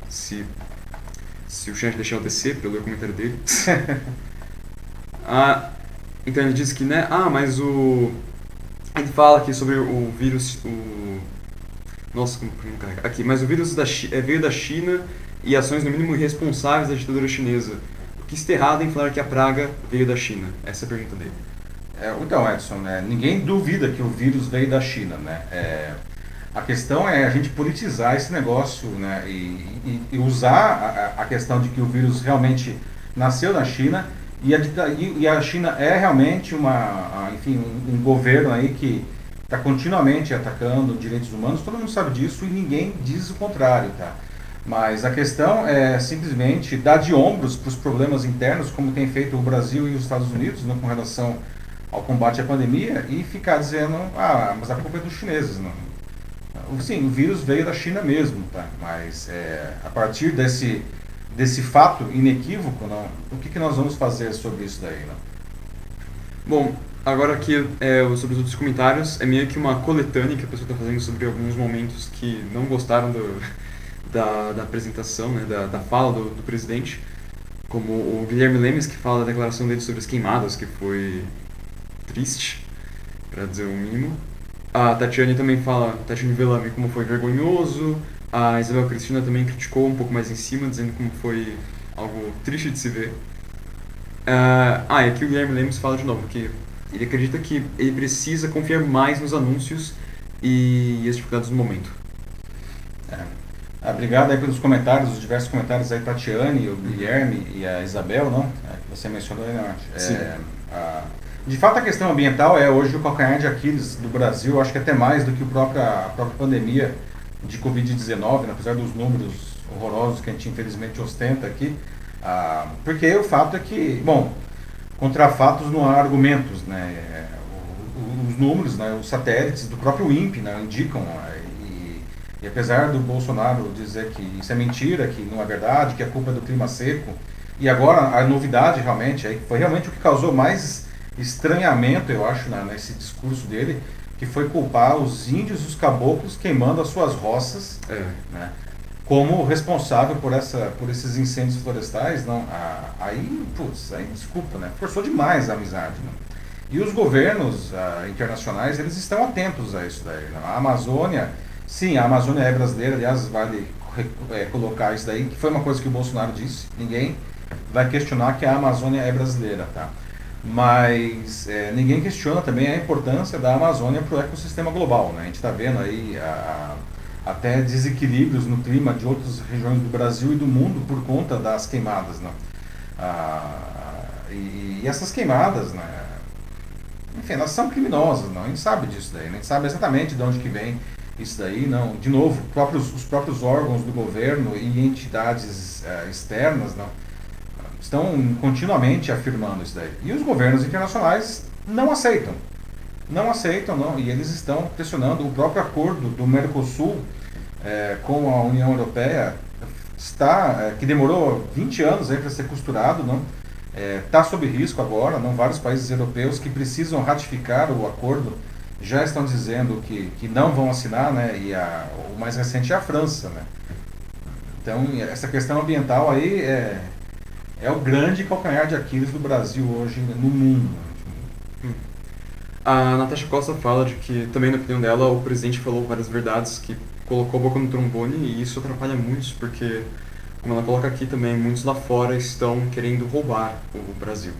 se, se o chat deixar eu descer para eu ler o comentário dele. (laughs) ah, então ele diz que, né, ah, mas o... Ele fala aqui sobre o vírus, o... Nossa, como, como carrega? Aqui, mas o vírus da, é, veio da China e ações no mínimo irresponsáveis da ditadura chinesa. O que está errado em falar que a praga veio da China? Essa é a pergunta dele. É, então, Edson, né, ninguém duvida que o vírus veio da China, né? É, a questão é a gente politizar esse negócio né, e, e, e usar a, a, questão de que o vírus realmente nasceu na China e a, e a China é realmente uma, enfim, um, governo aí que está continuamente atacando direitos humanos, todo mundo sabe disso e ninguém diz o contrário, tá? Mas a questão é simplesmente dar de ombros para os problemas internos, como tem feito o Brasil e os Estados Unidos né, com relação ao combate à pandemia, e ficar dizendo, ah, mas a culpa é dos chineses. Não. Sim, o vírus veio da China mesmo, tá? mas é, a partir desse, desse fato inequívoco, não, o que, que nós vamos fazer sobre isso daí? Não? Bom, agora aqui é, sobre os outros comentários, é meio que uma coletânea que a pessoa está fazendo sobre alguns momentos que não gostaram do, (laughs) da, da apresentação, né, da, da fala do, do presidente, como o Guilherme Lemes, que fala da declaração dele sobre as queimadas, que foi triste, para dizer o mínimo. A Tatiane também fala, Tatiane Velame, como foi vergonhoso. A Isabel Cristina também criticou um pouco mais em cima, dizendo como foi algo triste de se ver. Uh, ah, e aqui o Guilherme Lemos fala de novo que ele acredita que ele precisa confiar mais nos anúncios e, e as dificuldades do momento. É. Ah, obrigado aí pelos comentários, os diversos comentários aí, Tatiane, o Guilherme e a Isabel, não? É, que você mencionou aí, né? É, a, de fato, a questão ambiental é hoje o calcanhar de Aquiles do Brasil, acho que até mais do que o própria, a própria pandemia de Covid-19, né? apesar dos números horrorosos que a gente infelizmente ostenta aqui. Ah, porque o fato é que, bom, contra fatos não há argumentos, né? É, os números, né, os satélites do próprio INPE né, indicam, né, e, e, apesar do Bolsonaro dizer que isso é mentira, que não é verdade, que a culpa é do clima seco, e agora a novidade realmente, aí foi realmente o que causou mais estranhamento, eu acho, né, nesse discurso dele, que foi culpar os índios e os caboclos queimando as suas roças, é. né, como responsável por, essa, por esses incêndios florestais. Não, aí, putz, aí desculpa, né, forçou demais a amizade. Né. E os governos uh, internacionais, eles estão atentos a isso daí. Né? A Amazônia, sim, a Amazônia é brasileira, aliás, vale é, colocar isso daí, que foi uma coisa que o Bolsonaro disse, ninguém vai questionar que a Amazônia é brasileira, tá? Mas é, ninguém questiona também a importância da Amazônia para o ecossistema global. Né? A gente está vendo aí a, a, até desequilíbrios no clima de outras regiões do Brasil e do mundo por conta das queimadas. Né? Ah, e, e, essas queimadas, né? enfim, elas são criminosas, não? a gente sabe disso daí, né? a gente sabe exatamente de onde que vem isso daí, não. De novo, próprios, os próprios órgãos do governo e entidades uh, externas, não estão continuamente afirmando isso daí. E os governos internacionais não aceitam. Não aceitam, não. E eles estão pressionando. O próprio acordo do Mercosul é, com a União Europeia está, é, que demorou 20 anos para ser costurado, não? Está é, sob risco agora, não? Vários países europeus que precisam ratificar o acordo já estão dizendo que, que não vão assinar, né? E a, o mais recente é a França, né? Então, essa questão ambiental aí é, é o grande calcanhar de Aquiles do Brasil hoje no mundo. A Natasha Costa fala de que, também na opinião dela, o presidente falou várias verdades que colocou a boca no trombone e isso atrapalha muitos, porque, como ela coloca aqui também, muitos lá fora estão querendo roubar o Brasil.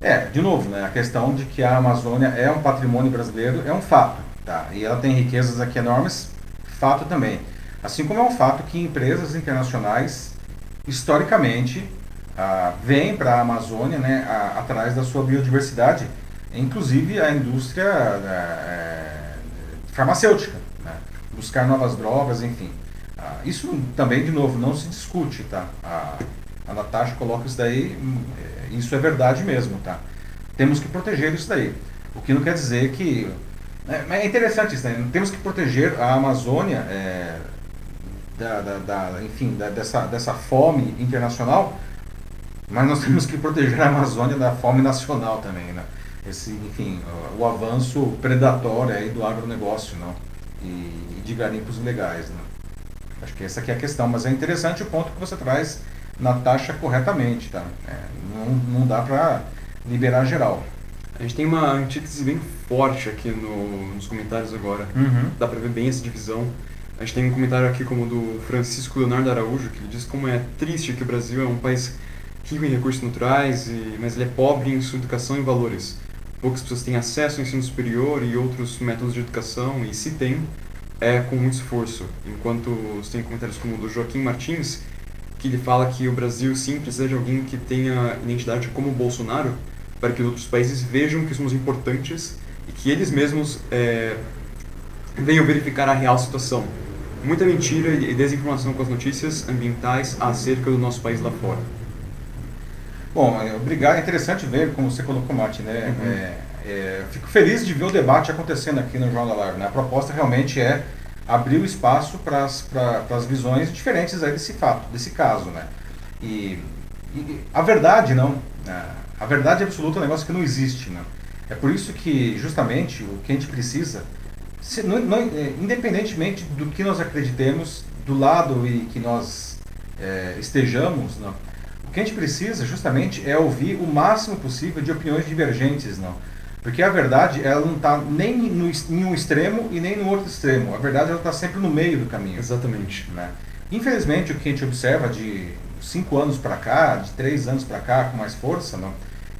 É, de novo, né, a questão de que a Amazônia é um patrimônio brasileiro é um fato, tá? E ela tem riquezas aqui enormes, fato também. Assim como é um fato que empresas internacionais historicamente, ah, vem para a Amazônia né, a, atrás da sua biodiversidade, inclusive a indústria é, farmacêutica, né, buscar novas drogas, enfim. Ah, isso também, de novo, não se discute, tá? A, a Natasha coloca isso daí, hum, isso é verdade mesmo, tá? Temos que proteger isso daí. O que não quer dizer que... É, é interessante isso, né? Temos que proteger a Amazônia... É, da, da, da enfim, da, dessa, dessa fome internacional, mas nós (laughs) temos que proteger a Amazônia da fome nacional também, né? Esse, enfim, o avanço predatório aí do agronegócio, não? e, e de garimpos ilegais. Né? Acho que essa aqui é a questão, mas é interessante o ponto que você traz na taxa corretamente. Tá? É, não, não dá para liberar geral. A gente tem uma antítese bem forte aqui no, nos comentários agora. Uhum. Dá para ver bem essa divisão. A gente tem um comentário aqui como do Francisco Leonardo Araújo, que ele diz como é triste que o Brasil é um país rico em recursos naturais, e, mas ele é pobre em sua educação e valores. Poucas pessoas têm acesso ao ensino superior e outros métodos de educação, e se tem, é com muito esforço. Enquanto tem comentários como o do Joaquim Martins, que ele fala que o Brasil sim precisa de alguém que tenha identidade como Bolsonaro, para que outros países vejam que somos importantes e que eles mesmos é, venham verificar a real situação. Muita mentira e desinformação com as notícias ambientais acerca do nosso país lá fora. Bom, é, obrigado. É interessante ver como você colocou, Mate, né? Uhum. É, é, fico feliz de ver o debate acontecendo aqui no Jornal da Live. Né? A proposta realmente é abrir o espaço para as visões diferentes aí desse fato, desse caso, né? E, e a verdade não, né? a verdade absoluta é um negócio que não existe, né? É por isso que justamente o que a gente precisa, se, não, não, é, independentemente do que nós acreditemos, do lado e que nós é, estejamos, não, o que a gente precisa justamente é ouvir o máximo possível de opiniões divergentes, não? Porque a verdade ela não está nem no, em um extremo e nem no outro extremo. A verdade ela está sempre no meio do caminho. Exatamente. Né? Infelizmente o que a gente observa de cinco anos para cá, de três anos para cá com mais força, não,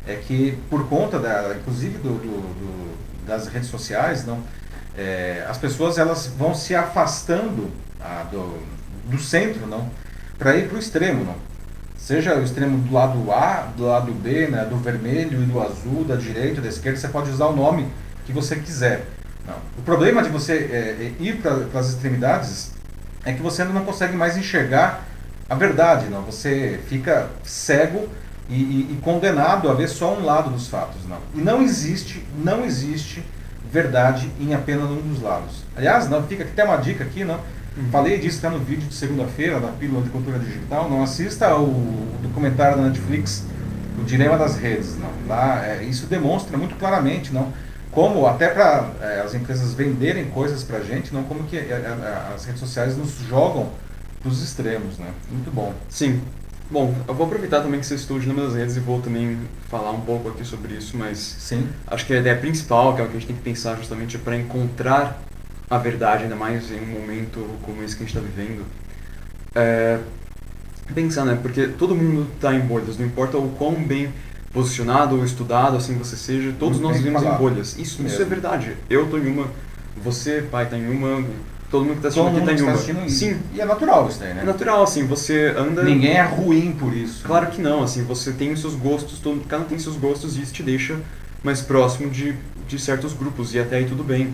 é que por conta da, inclusive do, do, do das redes sociais, não, é, as pessoas elas vão se afastando ah, do, do centro, não, para ir para o extremo, não. Seja o extremo do lado A, do lado B, né, do vermelho e do azul, da direita, da esquerda, você pode usar o nome que você quiser. Não. O problema de você é, é ir para as extremidades é que você não consegue mais enxergar a verdade, não. Você fica cego e, e, e, condenado a ver só um lado dos fatos, não. E não existe, não existe verdade em apenas um dos lados. Aliás, não, fica até uma dica aqui, não. Uhum. Falei disso até no vídeo de segunda-feira da Pílula de Cultura Digital. Não assista o documentário da Netflix, O Dilema das Redes. Não. Lá, é, isso demonstra muito claramente, não, como até para é, as empresas venderem coisas para a gente, não como que é, é, as redes sociais nos jogam para os extremos, né? Muito bom. Sim. Bom, eu vou aproveitar também que você estuda o Dilema das Redes e vou também falar um pouco aqui sobre isso, mas Sim. acho que a ideia principal, que é o que a gente tem que pensar justamente é para encontrar a verdade, ainda mais em um momento como esse que a gente está vivendo, é pensar, né? Porque todo mundo está em bolhas, não importa o quão bem posicionado ou estudado assim você seja, todos Não nós vivemos em bolhas. Isso, isso é verdade. Eu tô em uma, você, pai, tá em uma, todo mundo que tá Todo assistindo mundo aqui tá está em uma. assistindo Sim, E é natural isso daí, né? é natural, assim, você anda... Ninguém é ruim por isso. Claro que não, assim, você tem os seus gostos, todo, cada um tem seus gostos e isso te deixa mais próximo de, de certos grupos e até aí tudo bem.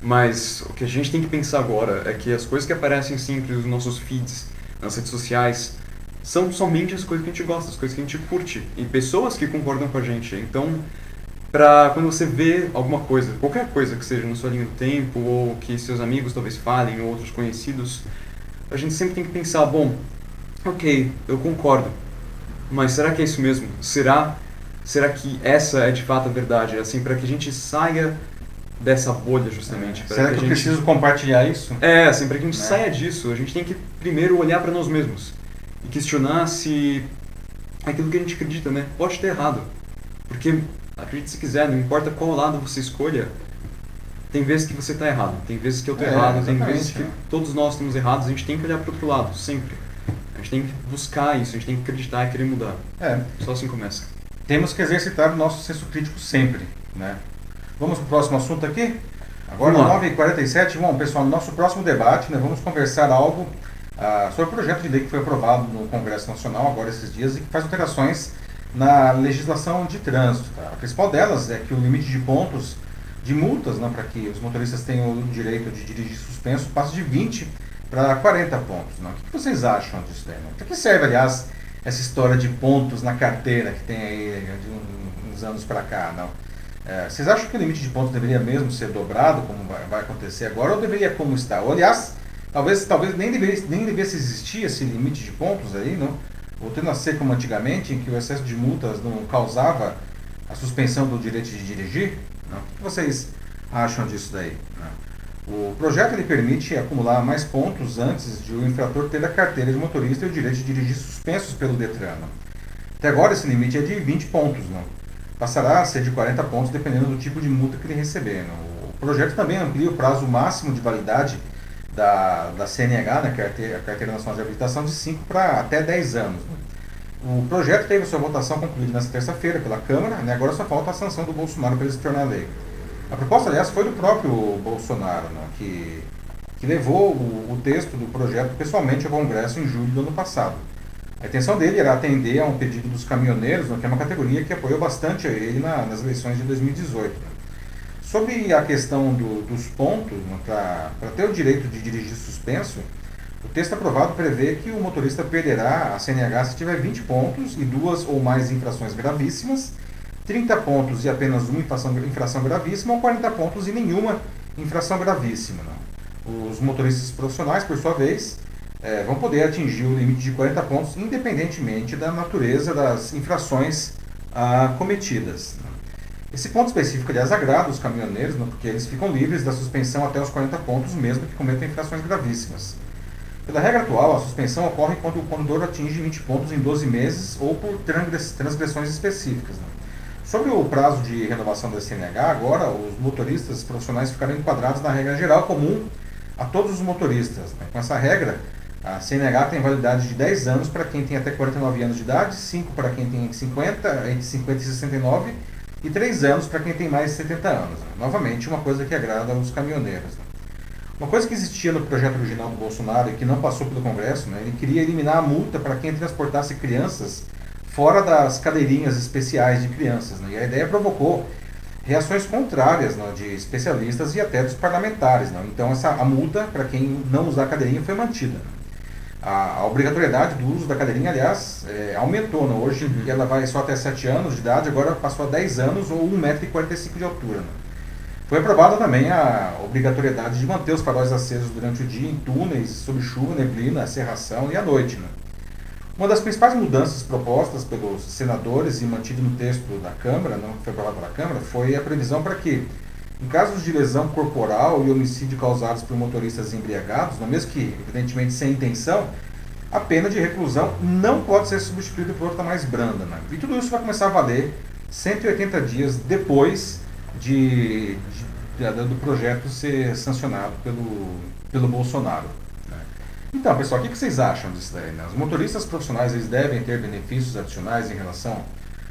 Mas o que a gente tem que pensar agora é que as coisas que aparecem sempre nos nossos feeds, nas redes sociais, são somente as coisas que a gente gosta, as coisas que a gente curte e pessoas que concordam com a gente. Então, pra quando você vê alguma coisa, qualquer coisa que seja na sua linha do tempo ou que seus amigos talvez falem ou outros conhecidos, a gente sempre tem que pensar, bom, ok, eu concordo, mas será que é isso mesmo? Será, será que essa é de fato a verdade? Assim, para que a gente saia dessa bolha justamente. pra Será que, a eu gente... preciso compartilhar isso? É, assim, para que a gente Né? saia disso, a gente tem que primeiro olhar para nós mesmos e questionar se aquilo que a gente acredita, né, pode estar errado. Porque, acredite se quiser, não importa qual lado você escolha, tem vezes que você está errado, tem vezes que eu estou É, errado, tem vezes que né? todos nós estamos errados, a gente tem que olhar para outro lado, sempre. A gente tem que buscar isso, a gente tem que acreditar e querer mudar. É. Só assim começa. Temos que exercitar o nosso senso crítico sempre, né? Vamos para o próximo assunto aqui? Agora, Vamos lá. 9h47, bom, pessoal, no nosso próximo debate, né, vamos conversar algo ah, sobre o projeto de lei que foi aprovado no Congresso Nacional agora esses dias e que faz alterações na legislação de trânsito. tá? A principal delas é que o limite de pontos de multas, né, para que os motoristas tenham o direito de dirigir suspenso, passa de 20 para 40 pontos. Né? O que vocês acham disso? Né? Para que serve, aliás, essa história de pontos na carteira que tem aí de um- uns anos para cá? Não? É, vocês acham que o limite de pontos deveria mesmo ser dobrado, como vai, vai acontecer agora, ou deveria como está? Ou, aliás, talvez, talvez nem, deveria, nem devesse existir esse limite de pontos aí, não? Voltando a ser como antigamente, em que o excesso de multas não causava a suspensão do direito de dirigir? Não? O que vocês acham disso daí? Não? O projeto ele permite acumular mais pontos antes de o infrator ter a carteira de motorista e o direito de dirigir suspensos pelo Detran. Até agora esse limite é de 20 pontos. Não? Passará a ser de 40 pontos dependendo do tipo de multa que ele receber. Não? O projeto também amplia o prazo máximo de validade da, da CNH, né, carteira, a Carteira Nacional de Habilitação, de 5 para até 10 anos. O projeto teve sua votação concluída nesta terça-feira pela Câmara, né, agora só falta a sanção do Bolsonaro para ele se tornar lei. A proposta, aliás, foi do próprio Bolsonaro, né, que, que levou o, o texto do projeto pessoalmente ao Congresso em julho do ano passado. A intenção dele era atender a um pedido dos caminhoneiros, né, que é uma categoria que apoiou bastante ele na, nas eleições de 2018. Sobre a questão do, dos pontos, né, para ter o direito de dirigir suspenso, o texto aprovado prevê que o motorista perderá a CNH se tiver 20 pontos e duas ou mais infrações gravíssimas, 30 pontos e apenas uma infração, infração gravíssima ou 40 pontos e nenhuma infração gravíssima. Né? Os motoristas profissionais, por sua vez, é, vão poder atingir o limite de 40 pontos, independentemente da natureza das infrações ah, cometidas. Né? Esse ponto específico, aliás, agrada os caminhoneiros, né, porque eles ficam livres da suspensão até os 40 pontos, mesmo que cometam infrações gravíssimas. Pela regra atual, a suspensão ocorre quando o condutor atinge 20 pontos em 12 meses ou por transgressões específicas. Né. Sobre o prazo de renovação da CNH, agora os motoristas profissionais ficarão enquadrados na regra geral comum a todos os motoristas. Né. Com essa regra, a CNH tem validade de 10 anos para quem tem até 49 anos de idade, 5 para quem tem 50, entre 50 e 69 e 3 anos para quem tem mais de 70 anos. Novamente, uma coisa que agrada aos caminhoneiros. Uma coisa que existia no projeto original do Bolsonaro e que não passou pelo Congresso, né, ele queria eliminar a multa para quem transportasse crianças fora das cadeirinhas especiais de crianças. Né, e a ideia provocou reações contrárias né, de especialistas e até dos parlamentares. Né, então, essa, a multa para quem não usar a cadeirinha foi mantida. A, a, obrigatoriedade do uso da cadeirinha, aliás, é, aumentou. Né? Hoje uhum. ela vai só até 7 anos de idade, agora passou a 10 anos ou 1,45m de altura. Né? Foi aprovada também a obrigatoriedade de manter os faróis acesos durante o dia em túneis, sob chuva, neblina, serração e à noite. Né? Uma das principais mudanças propostas pelos senadores e mantido no texto da Câmara, não foi aprovado pela Câmara, foi a previsão para que em casos de lesão corporal e homicídio causados por motoristas embriagados, mesmo que evidentemente sem intenção, a pena de reclusão não pode ser substituída por outra mais branda. Né? E tudo isso vai começar a valer 180 dias depois de, de, de do projeto ser sancionado pelo, pelo Bolsonaro. Né? Então, pessoal, o que vocês acham disso daí? Né? Os motoristas profissionais eles devem ter benefícios adicionais em relação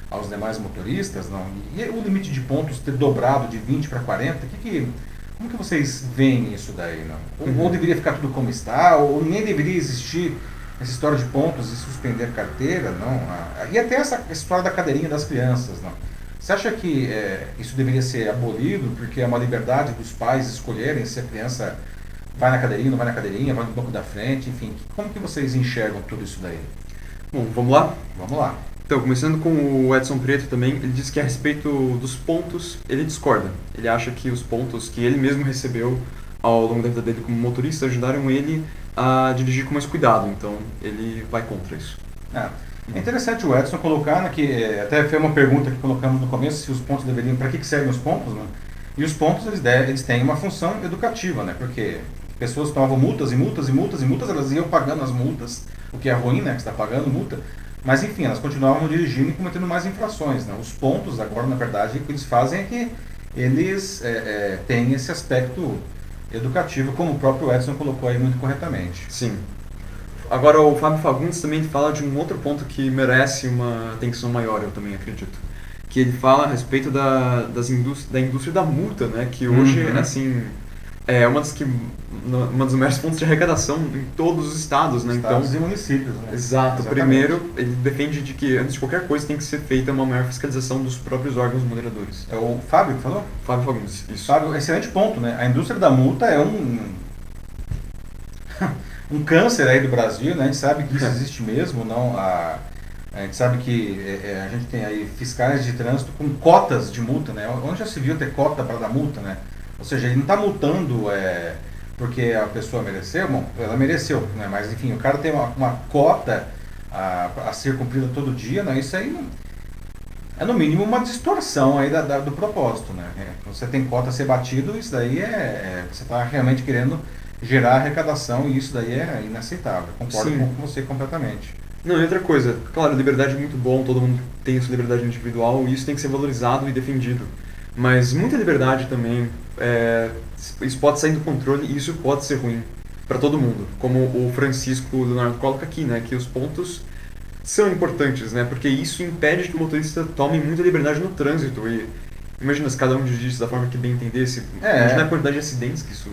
aos demais motoristas, não? E o limite de pontos ter dobrado de 20 para 40, que que, como que vocês veem isso daí, não? Ou, uhum. ou, deveria ficar tudo como está, ou nem deveria existir essa história de pontos e suspender carteira, não? Ah, e até essa história da cadeirinha das crianças, não? Você acha que é, isso deveria ser abolido porque é uma liberdade dos pais escolherem se a criança vai na cadeirinha, não vai na cadeirinha, vai no banco da frente, enfim? Como que vocês enxergam tudo isso daí? Bom, vamos lá? Vamos lá. Então, começando com o Edson Preto também, ele diz que a respeito dos pontos, ele discorda. Ele acha que os pontos que ele mesmo recebeu ao longo da vida dele como motorista ajudaram ele a dirigir com mais cuidado. Então, ele vai contra isso. É, é interessante o Edson colocar, né, que é, até foi uma pergunta que colocamos no começo, se os pontos deveriam, para que, que servem os pontos, né? E os pontos, eles, devem, eles têm uma função educativa, né? Porque pessoas tomavam multas e multas e multas e multas, elas iam pagando as multas, o que é ruim, né? Que está pagando multa. Mas enfim, elas continuavam dirigindo e cometendo mais infrações. Né? Os pontos agora, na verdade, o que eles fazem é que eles é, é, têm esse aspecto educativo, como o próprio Edson colocou aí muito corretamente. Sim. Agora o Fábio Fagundes também fala de um outro ponto que merece uma atenção maior, eu também acredito. Que ele fala a respeito da, das indústria, da indústria da multa, né? Que hoje, uhum. assim, é uma das que uma dos maiores pontos de arrecadação em todos os estados, né? Estados então, e municípios, né? Exato. Exatamente. Primeiro, ele defende de que antes de qualquer coisa tem que ser feita uma maior fiscalização dos próprios órgãos moderadores. É o Fábio que falou? Fábio Fagundes, isso. Fábio, excelente ponto, né? A indústria da multa é um (laughs) um câncer aí do Brasil, né? A gente sabe que isso (laughs) existe mesmo, não a a gente sabe que é, é, a gente tem aí fiscais de trânsito com cotas de multa, né? Onde já se viu ter cota para dar multa, né? Ou seja, ele não está multando é, porque a pessoa mereceu, bom, ela mereceu, né? mas enfim, o cara tem uma, uma cota a, a, ser cumprida todo dia, né? isso aí não, é no mínimo uma distorção aí da, da do propósito, né? É, você tem cota a ser batido, isso daí é, é você está realmente querendo gerar arrecadação e isso daí é inaceitável. Concordo Sim. com você completamente. Não, e outra coisa, claro, liberdade é muito bom, todo mundo tem a sua liberdade individual e isso tem que ser valorizado e defendido. Mas muita liberdade também, é, isso pode sair do controle e isso pode ser ruim para todo mundo. Como o Francisco Leonardo coloca aqui, né, que os pontos são importantes, né, porque isso impede que o motorista tome muita liberdade no trânsito e imagina se cada um dirigisse da forma que bem entendesse, é. imagina a quantidade de acidentes que isso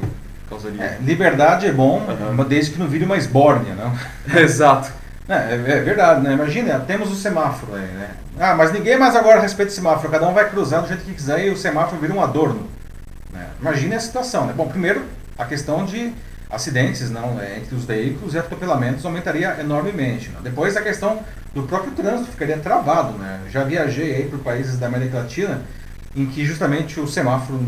causaria. É, liberdade é bom, uhum. desde que não vire uma esbórnia, não? (laughs) Exato. É, é, é, verdade, né? Imagina, temos o semáforo aí, né? Ah, mas ninguém mais agora respeita o semáforo, cada um vai cruzar do jeito que quiser e o semáforo vira um adorno. Né? Imagine a situação, né? Bom, primeiro, a questão de acidentes não, né, entre os veículos e atropelamentos aumentaria enormemente. Né? Depois a questão do próprio trânsito ficaria travado. Né? Já viajei aí por países da América Latina em que justamente o semáforo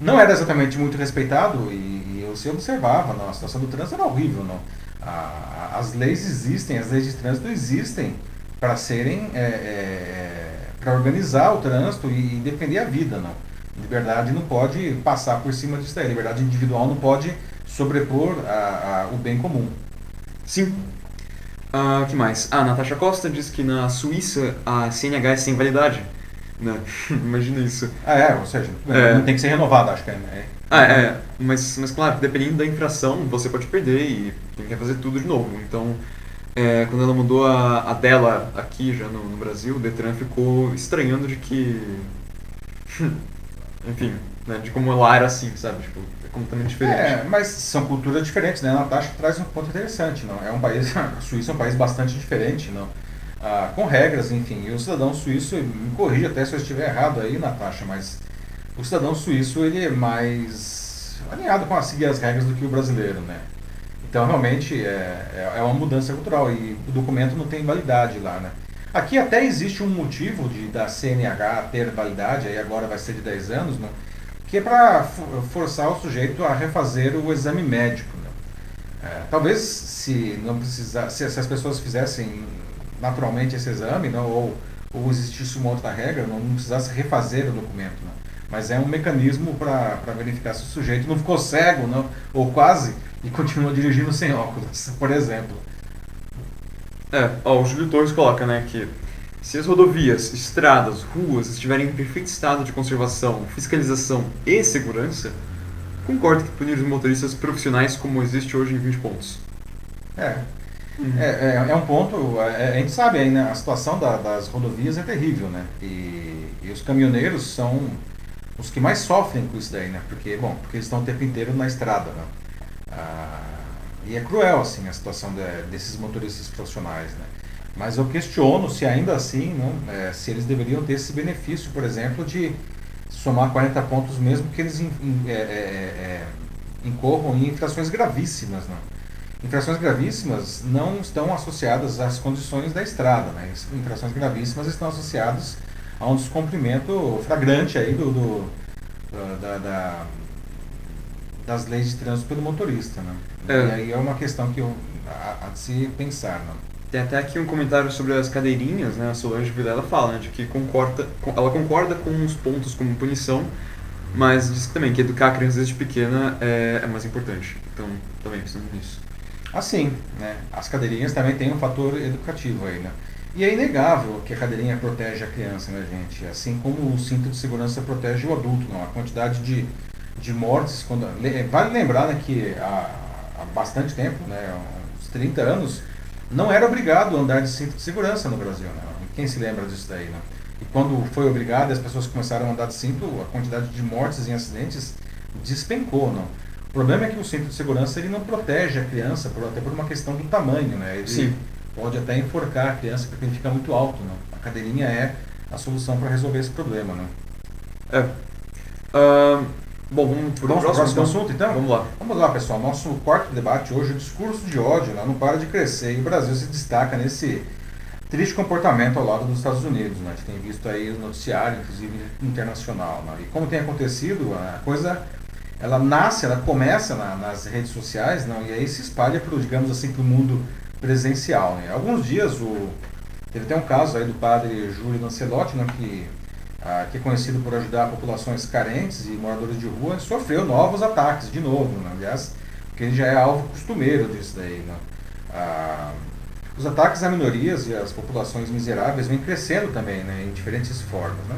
não era exatamente muito respeitado e, e você observava, não, a situação do trânsito era horrível. Não? A, as leis existem, as leis de trânsito existem para serem é, é, para organizar o trânsito e, e, defender a vida, não. Liberdade não pode passar por cima disso daí. Liberdade individual não pode sobrepor a, a, o bem comum. Sim. O uh, que mais? Ah, Natasha Costa diz que na Suíça a CNH é sem validade. Né? (laughs) Imagina isso. Ah, é, ou seja, é. não tem que ser renovada, acho que é. é. Ah, é, mas, mas claro, dependendo da infração, você pode perder e tem que fazer tudo de novo. Então, é, quando ela mudou a, a dela aqui já no, no Brasil, o Detran ficou estranhando de que. (laughs) Enfim, né, de como lá era assim, sabe? Tipo, é completamente diferente. É, mas são culturas diferentes, né? A Natasha traz um ponto interessante, não? É um país, (laughs) a Suíça é um país bastante diferente, não? Ah, com regras, enfim. E o cidadão suíço, me corrija até se eu estiver errado aí, Natasha, mas o cidadão suíço ele é mais alinhado com a seguir as regras do que o brasileiro, né? Então realmente é, é, é uma mudança cultural e o documento não tem validade lá, né? Aqui até existe um motivo de da CNH ter validade, aí agora vai ser de 10 anos, né? que é para forçar o sujeito a refazer o exame médico. Né? É, talvez se não precisar, se, se, as pessoas fizessem naturalmente esse exame, não, ou, ou existisse uma outra regra, não, não precisasse refazer o documento. Né? Mas é um mecanismo para verificar se o sujeito não ficou cego, não, ou quase, e (laughs) continua dirigindo sem óculos, por exemplo. É, ó, o Júlio Torres coloca, né, que se as rodovias, estradas, ruas estiverem em perfeito estado de conservação, fiscalização e segurança, concordo que punir os motoristas profissionais como existe hoje em 20 pontos. É. Uhum. É, é, é, um ponto, é, a gente sabe aí, né, a situação da, das rodovias é terrível, né? E, e os caminhoneiros são os que mais sofrem com isso daí, né? Porque, bom, porque eles estão o tempo inteiro na estrada, né? Ah, e é cruel, assim, a situação de, desses motoristas profissionais, né? Mas eu questiono se ainda assim, não, é, se eles deveriam ter esse benefício, por exemplo, de somar 40 pontos mesmo que eles in, in, é, é, é, incorram em infrações gravíssimas, não? Infrações gravíssimas não estão associadas às condições da estrada, né? Infrações gravíssimas estão associadas a um descumprimento flagrante aí do, do da, da, das leis de trânsito pelo motorista, né? É. E aí é uma questão que eu, a, a se pensar, né? Tem até aqui um comentário sobre as cadeirinhas, né? A Solange Vilela fala né, de que concorda, ela concorda com os pontos como punição, mas diz também que educar a criança desde pequena é, é mais importante. Então, também pensando nisso. Assim, né? As cadeirinhas também têm um fator educativo aí, né? E é inegável que a cadeirinha protege a criança, né, gente? Assim como o cinto de segurança protege o adulto, não? A quantidade de, de mortes, quando, vale lembrar né, que há, há bastante tempo, né, uns 30 anos, não era obrigado a andar de cinto de segurança no Brasil, né? Quem se lembra disso daí, né? E quando foi obrigado, as pessoas começaram a andar de cinto, a quantidade de mortes em acidentes despencou, não? O problema é que o cinto de segurança ele não protege a criança, por, até por uma questão do tamanho, né? Ele, Sim pode até enforcar a criança porque ele fica muito alto. Né? A cadeirinha é a solução para resolver esse problema. Né? É. Uh, bom, vamos para o próximo, próximo assunto então? Vamos lá. Vamos lá, pessoal. Nosso quarto debate hoje, o discurso de ódio não para de crescer e o Brasil se destaca nesse triste comportamento ao lado dos Estados Unidos. Né? A gente tem visto aí o noticiário, inclusive internacional. Né? E como tem acontecido, a coisa ela nasce, ela começa na, nas redes sociais, não, e aí se espalha para, digamos assim, para o mundo presencial. Né? Alguns dias o Teve até um caso aí do padre Júlio Lancelotti, né, que, ah, que é conhecido por ajudar populações carentes e moradores de rua, sofreu novos ataques de novo, né? aliás, porque ele já é alvo costumeiro disso daí. Né? Ah, os ataques a minorias e às populações miseráveis vêm crescendo também, né, em diferentes formas. Né?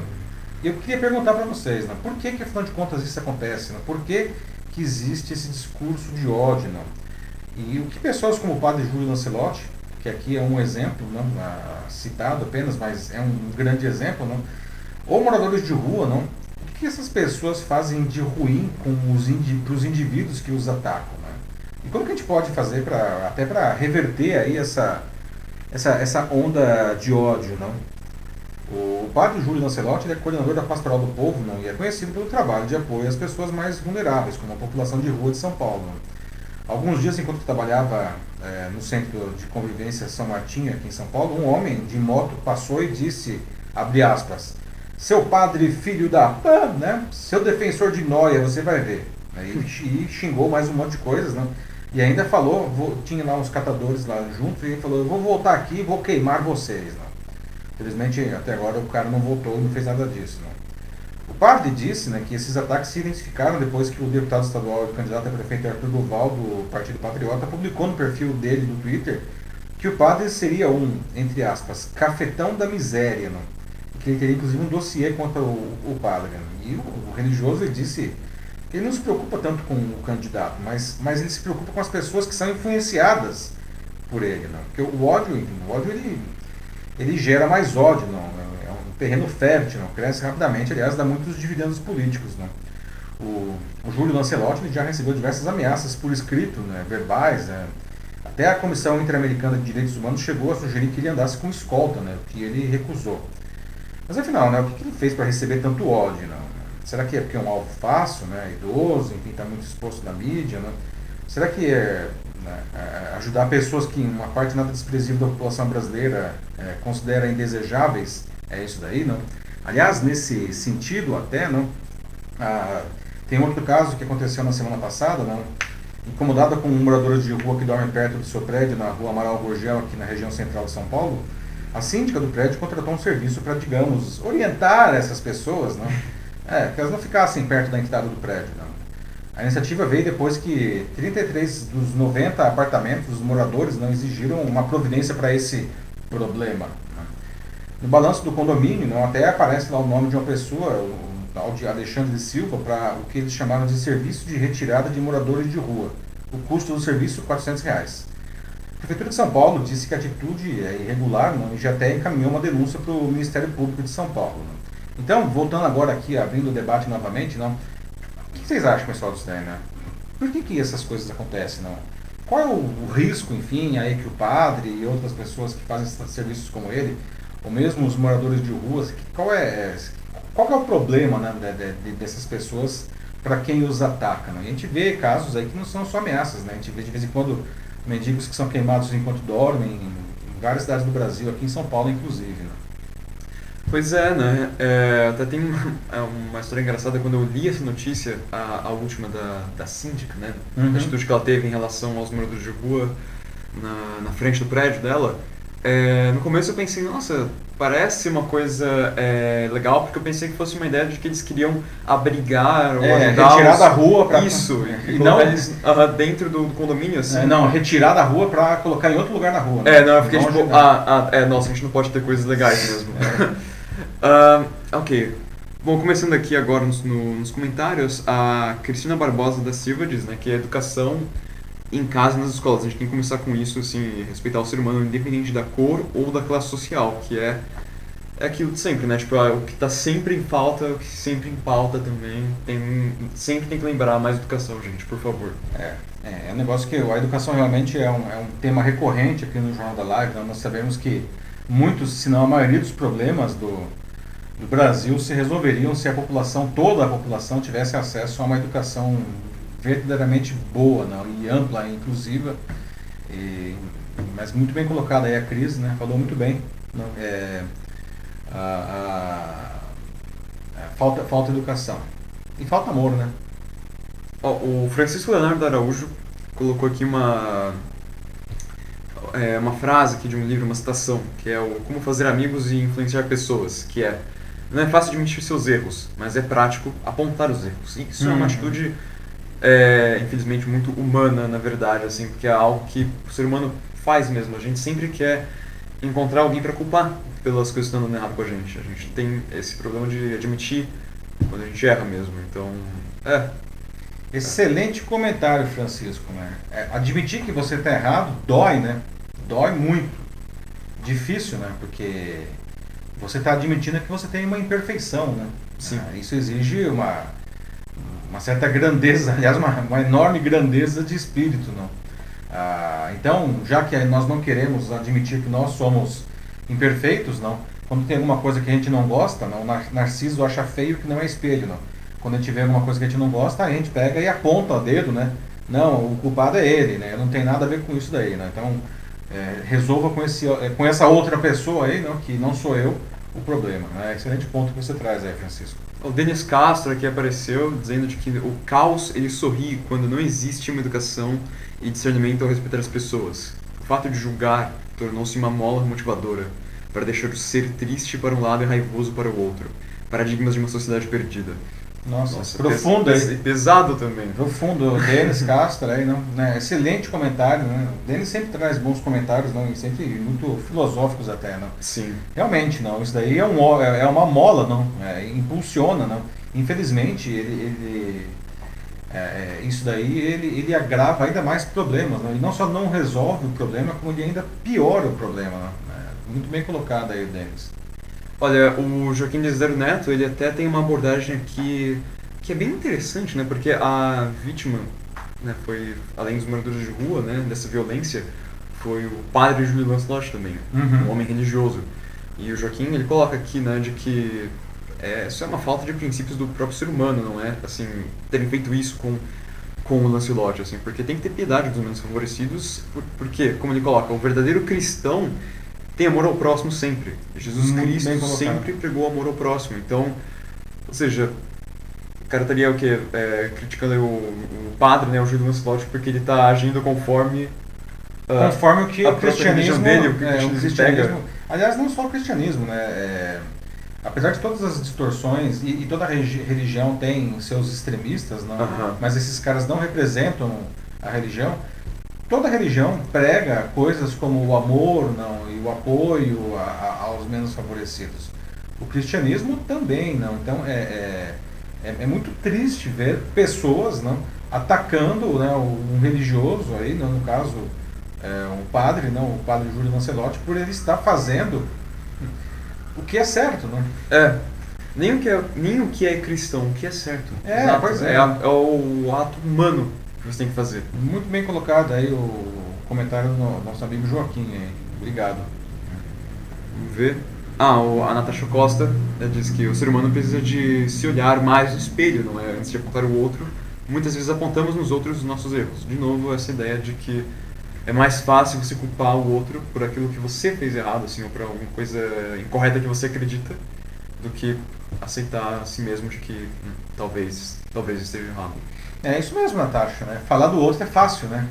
E eu queria perguntar para vocês, né, por que, que, afinal de contas, isso acontece? Né? Por que, que existe esse discurso de ódio? Né? E o que pessoas como o padre Júlio Lancelotti, que aqui é um exemplo, não, citado apenas, mas é um grande exemplo, não, ou moradores de rua, não, o que essas pessoas fazem de ruim com os indi os indivíduos que os atacam? Né? E como que a gente pode fazer pra, até para reverter aí essa, essa, essa onda de ódio? Não? O padre Júlio Lancelotti é coordenador da Pastoral do Povo não, e é conhecido pelo trabalho de apoio às pessoas mais vulneráveis, como a população de rua de São Paulo. Não? Alguns dias, enquanto trabalhava é, no Centro de Convivência São Martinho, aqui em São Paulo, um homem de moto passou e disse, abre aspas, seu padre filho da pã, né? Seu defensor de noia, você vai ver. E, xingou mais um monte de coisas, né? E ainda falou, vou, tinha lá uns catadores lá juntos, e ele falou, eu vou voltar aqui e vou queimar vocês. Né? Infelizmente, até agora o cara não voltou e não fez nada disso. Né? O padre disse né, que esses ataques se identificaram depois que o deputado estadual e candidato a prefeito Arthur Duval, do Partido Patriota, publicou no perfil dele no Twitter que o padre seria um, entre aspas, cafetão da miséria, né? Ele teria inclusive um dossiê contra o, o padre. Né? E o, o religioso ele disse que ele não se preocupa tanto com o candidato, mas, mas ele se preocupa com as pessoas que são influenciadas por ele. Né? Porque o ódio, o ódio ele, ele gera mais ódio, não, né? terreno fértil, não? cresce rapidamente, aliás, dá muitos dividendos políticos. Não? O, o Júlio Lancelotti já recebeu diversas ameaças por escrito, né, verbais. Né? Até a Comissão Interamericana de Direitos Humanos chegou a sugerir que ele andasse com escolta, né, que ele recusou. Mas afinal, né, o que ele fez para receber tanto ódio? Não? Será que é porque é um alvo fácil, né, idoso, enfim, está muito exposto na mídia? Né? Será que é, né, é ajudar pessoas que uma parte nada desprezível da população brasileira é, considera indesejáveis é isso daí, não? Aliás, nesse sentido até, não? Ah, tem outro caso que aconteceu na semana passada, não? Incomodada com moradores de rua que dormem perto do seu prédio, na rua Amaral Gorgel, aqui na região central de São Paulo, a síndica do prédio contratou um serviço para, digamos, orientar essas pessoas, não? É, que elas não ficassem perto da entrada do prédio, não. A iniciativa veio depois que 33 dos 90 apartamentos dos moradores não exigiram uma providência para esse problema. No balanço do condomínio, não, até aparece lá o nome de uma pessoa, o tal de Alexandre Silva, para o que eles chamaram de serviço de retirada de moradores de rua. O custo do serviço, 400 reais. A Prefeitura de São Paulo disse que a atitude é irregular não, e já até encaminhou uma denúncia para o Ministério Público de São Paulo. Não. Então, voltando agora aqui, abrindo o debate novamente, não, o que vocês acham, pessoal do STEM, né? Por que, que essas coisas acontecem? Não? Qual é o, o risco, enfim, aí que o padre e outras pessoas que fazem serviços como ele ou mesmo os moradores de ruas, qual é, qual é o problema né, de, de, dessas pessoas para quem os ataca? Né? A gente vê casos aí que não são só ameaças, né? a gente vê de vez em quando mendigos que são queimados enquanto dormem em várias cidades do Brasil, aqui em São Paulo inclusive. Né? Pois é, né? É, até tem uma, é uma, história engraçada quando eu li essa notícia, a, a última da, da síndica, né? Uhum. A atitude que ela teve em relação aos moradores de rua na, na frente do prédio dela. É, no começo eu pensei, nossa, parece uma coisa é, legal, porque eu pensei que fosse uma ideia de que eles queriam abrigar ou é, retirar os... da rua para isso (laughs) e, e não eles uh, dentro do, condomínio assim. É, não, retirar da rua para colocar em outro lugar na rua. Né? É, não, eu fiquei tipo, ah, ah, é, nossa, a gente não pode ter coisas legais mesmo. uh, (laughs) ok. Bom, começando aqui agora nos, no, nos comentários, a Cristina Barbosa da Silva diz né, que a educação em casa nas escolas. A gente tem que começar com isso, assim, respeitar o ser humano independente da cor ou da classe social, que é, é aquilo de sempre, né? Tipo, o que está sempre em falta, o que sempre em pauta também. Tem, sempre tem que lembrar mais educação, gente, por favor. É, é, é um negócio que a educação realmente é um, é um tema recorrente aqui no Jornal da Live. Né? Nós sabemos que muitos, se não a maioria dos problemas do, do Brasil se resolveriam se a população, toda a população, tivesse acesso a uma educação verdadeiramente boa não, e ampla e inclusiva. E, mas muito bem colocada aí a Cris, né? Falou muito bem. Não, é, a, a, a, falta, falta educação. E falta amor, né? Oh, o Francisco Leonardo Araújo colocou aqui uma é, uma frase aqui de um livro, uma citação, que é o Como Fazer Amigos e Influenciar Pessoas, que é não é fácil admitir seus erros, mas é prático apontar os erros. Isso uhum. é uma uhum. atitude, é, infelizmente, muito humana, na verdade, assim, porque é algo que o ser humano faz mesmo. A gente sempre quer encontrar alguém para culpar pelas coisas que estão dando errado com a gente. A gente tem esse problema de admitir quando a gente erra mesmo. Então, é. Excelente comentário, Francisco. Né? É, admitir que você está errado dói, né? Dói muito. Difícil, né? Porque você está admitindo que você tem uma imperfeição, né? Sim. Ah, isso exige uma, uma certa grandeza, (laughs) aliás, uma, uma enorme grandeza de espírito, não? Ah, então, já que nós não queremos admitir que nós somos imperfeitos, não? Quando tem alguma coisa que a gente não gosta, não? Narciso acha feio que não é espelho, não? Quando a gente vê alguma coisa que a gente não gosta, a gente pega e aponta o dedo, né? Não, o culpado é ele, né? Não tem nada a ver com isso daí, né? Então, é, resolva com, esse, é, com essa outra pessoa aí, não, que não sou eu, o problema. Né? Excelente ponto que você traz aí, Francisco. O Denis Castro aqui apareceu dizendo de que o caos ele sorri quando não existe uma educação e discernimento ao respeitar as pessoas. O fato de julgar tornou-se uma mola motivadora para deixar o ser triste para um lado e raivoso para o outro. Paradigmas de uma sociedade perdida. Nossa, Nossa profundo pes, aí. Pesado também. Profundo. O Denis Castro aí, não, né? excelente comentário. Né? O Denis sempre traz bons comentários, não? E sempre muito filosóficos até. Não? Sim. Realmente, não. Isso daí é, um, é, é uma mola, não? É, impulsiona, não? Infelizmente, ele, ele é, é, isso daí ele, ele agrava ainda mais problemas. Não? E não só não resolve o problema, como ele ainda piora o problema. Não? É, muito bem colocado aí, Denis. Olha, o Joaquim Desidero Neto, ele até tem uma abordagem aqui que é bem interessante, né? Porque a vítima, né, foi, além dos moradores de rua, né, dessa violência, foi o padre Júlio Lancelot também, uhum. um homem religioso. E o Joaquim, ele coloca aqui, né, de que é, isso é uma falta de princípios do próprio ser humano, não é? Assim, terem feito isso com com o Lancelot, assim, porque tem que ter piedade dos menos favorecidos, por, porque, como ele coloca, o verdadeiro cristão tem amor ao próximo sempre. Jesus Muito Cristo sempre pregou amor ao próximo. Então, ou seja, o cara estaria o quê? É, criticando o, o, padre, né, o Júlio Lancelot, porque ele está agindo conforme uh, conforme o que o cristianismo dele, o que é, o cristianismo, pega. Aliás, não só o cristianismo, né? É, apesar de todas as distorções e, e toda religião tem seus extremistas, não, uh -huh. mas esses caras não representam a religião toda religião prega coisas como o amor não, e o apoio a, a, aos menos favorecidos. O cristianismo também não. Então é, é, é, é muito triste ver pessoas não, atacando né, um religioso, aí, não, no caso é, um padre, não, o padre Júlio Lancelotti, por ele estar fazendo o que é certo. Não? É. Nem o, que é, nem o que é cristão, o que é certo. É, Exato. é. É, é o ato humano você tem que fazer. Muito bem colocado aí o comentário do nosso amigo Joaquim. Aí. Obrigado. Vamos ver. Ah, o, a Natasha Costa né, diz que o ser humano precisa de se olhar mais no espelho, não é? Antes de apontar o outro. Muitas vezes apontamos nos outros os nossos erros. De novo, essa ideia de que é mais fácil você culpar o outro por aquilo que você fez errado, assim, ou por alguma coisa incorreta que você acredita, do que aceitar a si mesmo de que hum, talvez, talvez esteja errado. É isso mesmo, Natasha. Né? Falar do outro é fácil, né?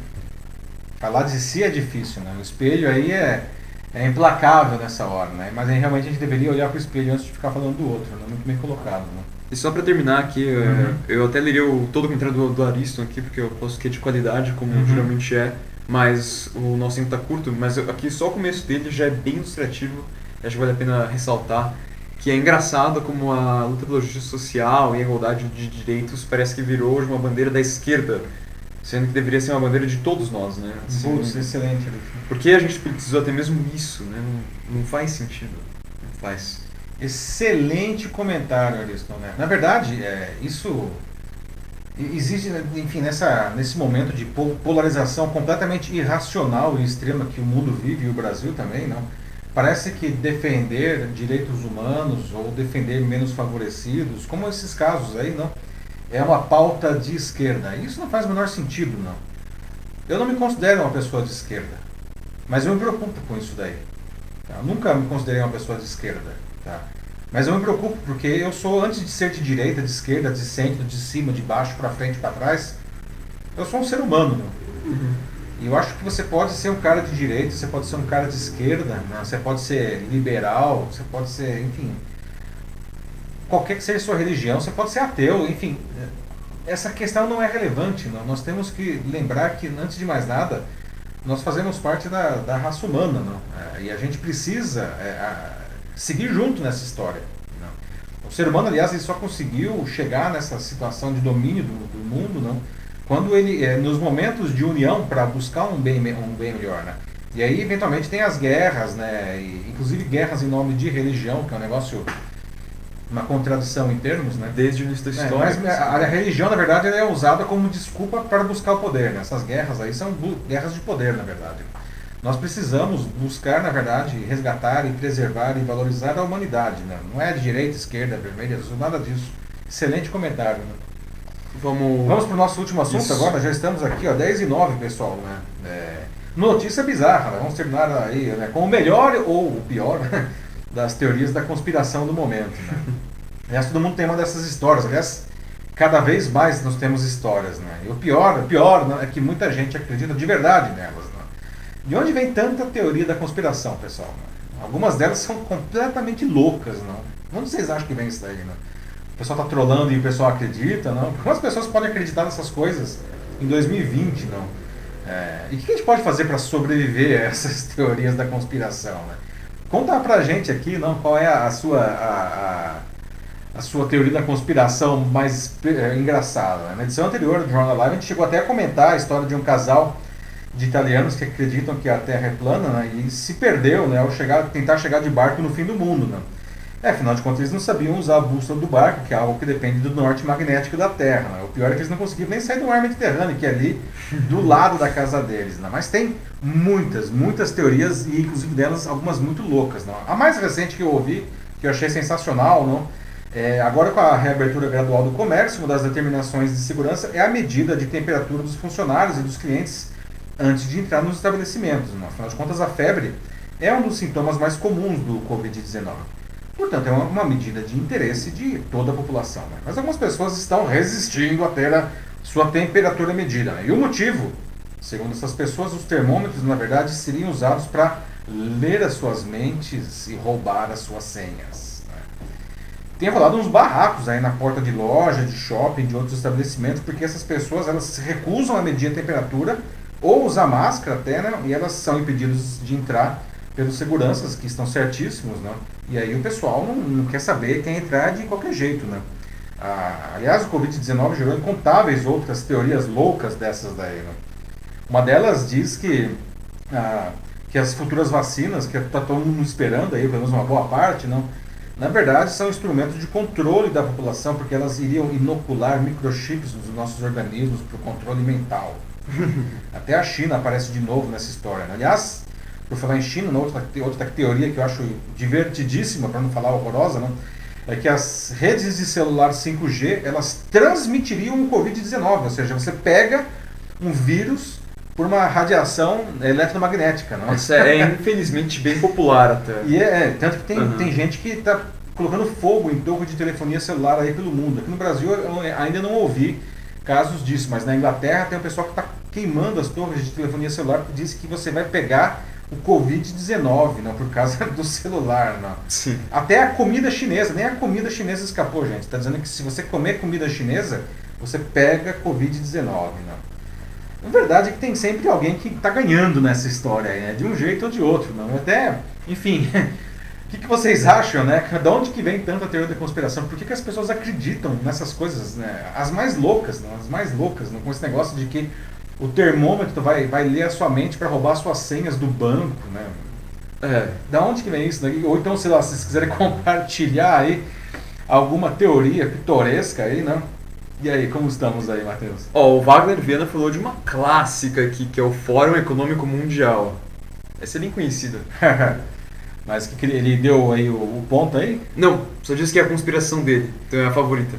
Falar de si é difícil, né? O espelho aí é, é implacável nessa hora, né? Mas aí, realmente a gente deveria olhar para o espelho antes de ficar falando do outro, né? Muito bem colocado, né? E só para terminar aqui, uhum. eu até leria o, todo o comentário do, do Ariston aqui, porque eu posso que é de qualidade, como uhum. geralmente é, mas o nosso tempo está curto, mas aqui só o começo dele já é bem ilustrativo, acho que vale a pena ressaltar que é engraçado como a luta pela justiça social e a igualdade de direitos parece que virou hoje uma bandeira da esquerda, sendo que deveria ser uma bandeira de todos nós, né? Assim, Putz, excelente. Porque a gente precisou até mesmo isso, né? Não, não faz sentido. Não faz. Excelente comentário, Ariston. Né? Na verdade, é, isso existe, enfim, nessa, nesse momento de polarização completamente irracional e extrema que o mundo vive e o Brasil também, não? Parece que defender direitos humanos ou defender menos favorecidos, como esses casos aí, não, é uma pauta de esquerda. Isso não faz o menor sentido, não. Eu não me considero uma pessoa de esquerda, mas eu me preocupo com isso daí. Tá? Nunca me considerei uma pessoa de esquerda, tá? Mas eu me preocupo porque eu sou, antes de ser de direita, de esquerda, de centro, de cima, de baixo, para frente, para trás, eu sou um ser humano. Uhum. E eu acho que você pode ser um cara de direita, você pode ser um cara de esquerda, né? você pode ser liberal, você pode ser, enfim, qualquer que seja a sua religião, você pode ser ateu, enfim. Essa questão não é relevante. Não? Nós temos que lembrar que, antes de mais nada, nós fazemos parte da, da raça humana. Não? É, e a gente precisa é, a, seguir junto nessa história. Não? O ser humano, aliás, ele só conseguiu chegar nessa situação de domínio do, do mundo não? Quando ele, é, nos momentos de união para buscar um bem, um bem melhor. Né? E aí, eventualmente, tem as guerras, né? E, inclusive guerras em nome de religião, que é um negócio uma contradição em termos, né? Desde o início da é, história. É, mas a, a, religião, na verdade, é usada como desculpa para buscar o poder. Né? Essas guerras aí são guerras de poder, na verdade. Nós precisamos buscar, na verdade, resgatar e preservar e valorizar a humanidade. Né? Não é direita, esquerda, vermelha, azul, nada disso. Excelente comentário. Né? Vamos, Vamos para o nosso último assunto Isso. agora. Já estamos aqui, ó, 10 e 9, pessoal. Né? É... Notícia bizarra. Né? Vamos terminar aí né? com o melhor ou o pior né? (laughs) das teorias da conspiração do momento. Né? (laughs) Aliás, todo mundo tem uma dessas histórias. Aliás, cada vez mais nós temos histórias. Né? E o pior, o pior né, é que muita gente acredita de verdade nelas. Né? De onde vem tanta teoria da conspiração, pessoal? Né? Algumas delas são completamente loucas. Não? Onde vocês acham que vem isso daí? Né? O pessoal está trolando e o pessoal acredita? Não? Quantas pessoas podem acreditar nessas coisas em 2020? Não? É, e o que a gente pode fazer para sobreviver a (laughs) essas teorias da conspiração? Né? Conta pra gente aqui, não, qual é a sua, a, a, a sua teoria da conspiração mais é, engraçada. Na edição anterior do Jornal Live, a gente chegou até a comentar a história de um casal de italianos que acreditam que a Terra é plana né, e se perdeu né, ao chegar, tentar chegar de barco no fim do mundo. Né. É, afinal de contas, eles não sabiam usar a bússola do barco, que é algo que depende do norte magnético da Terra. Né? O pior é que eles não conseguiam nem sair do mar Mediterrâneo, que é ali do (laughs) lado da casa deles. Né? Mas tem muitas, muitas teorias, e inclusive delas algumas muito loucas. Não? A mais recente que eu ouvi, que eu achei sensacional, não? É, agora com a reabertura gradual do comércio, uma das determinações de segurança é a medida de temperatura dos funcionários e dos clientes antes de entrar nos estabelecimentos. Não? Afinal de contas, a febre é um dos sintomas mais comuns do Covid-19. Portanto, é uma, uma, medida de interesse de toda a população. Né? Mas algumas pessoas estão resistindo a ter a sua temperatura medida. Né? E o motivo, segundo essas pessoas, os termômetros, na verdade, seriam usados para ler as suas mentes e roubar as suas senhas. Né? Tem rolado uns barracos aí na porta de loja, de shopping, de outros estabelecimentos, porque essas pessoas elas se recusam a medir a temperatura ou usar máscara até, né? E elas são impedidas de entrar pelos seguranças que estão certíssimos, né? E aí o pessoal não, não quer saber, quer entrar de qualquer jeito, né? Ah, aliás, o Covid-19 gerou incontáveis outras teorias loucas dessas daí, né? Uma delas diz que, ah, que as futuras vacinas, que está todo mundo esperando aí, pelo menos uma boa parte, não, na verdade são instrumentos de controle da população, porque elas iriam inocular microchips nos nossos organismos para o controle mental. (laughs) Até a China aparece de novo nessa história. Né? Aliás, por falar em China, outra, outra teoria que eu acho divertidíssima, para não falar horrorosa, não, é que as redes de celular 5G elas transmitiriam o Covid-19, ou seja, você pega um vírus por uma radiação eletromagnética. Não? Isso é, é (laughs) infelizmente bem popular até. E é, é tanto que tem, uhum. tem gente que está colocando fogo em torre de telefonia celular aí pelo mundo. Aqui no Brasil eu ainda não ouvi casos disso, mas na Inglaterra tem um pessoal que está queimando as torres de telefonia celular que diz que você vai pegar o Covid-19, não por causa (laughs) do celular, não. Sim. Até a comida chinesa, nem a comida chinesa escapou, gente. Está dizendo que se você comer comida chinesa, você pega Covid-19, não. A verdade é que tem sempre alguém que está ganhando nessa história, né? de um jeito ou de outro, não. Até, enfim, o (laughs) que, que, vocês acham, né? De onde que vem tanta teoria da conspiração? Por que, que as pessoas acreditam nessas coisas, né? As mais loucas, não? as mais loucas, não? com esse negócio de que o termômetro vai, vai ler a sua mente para roubar suas senhas do banco, né? É, da onde que vem isso? Né? Ou então, sei lá, se vocês quiserem (laughs) compartilhar aí alguma teoria pitoresca aí, né? E aí, como estamos aí, Matheus? Ó, oh, o Wagner Viana falou de uma clássica aqui, que é o Fórum Econômico Mundial. Essa é bem conhecida. (laughs) Mas que ele deu aí o, o ponto aí? Não, só disse que é a conspiração dele, então é a favorita.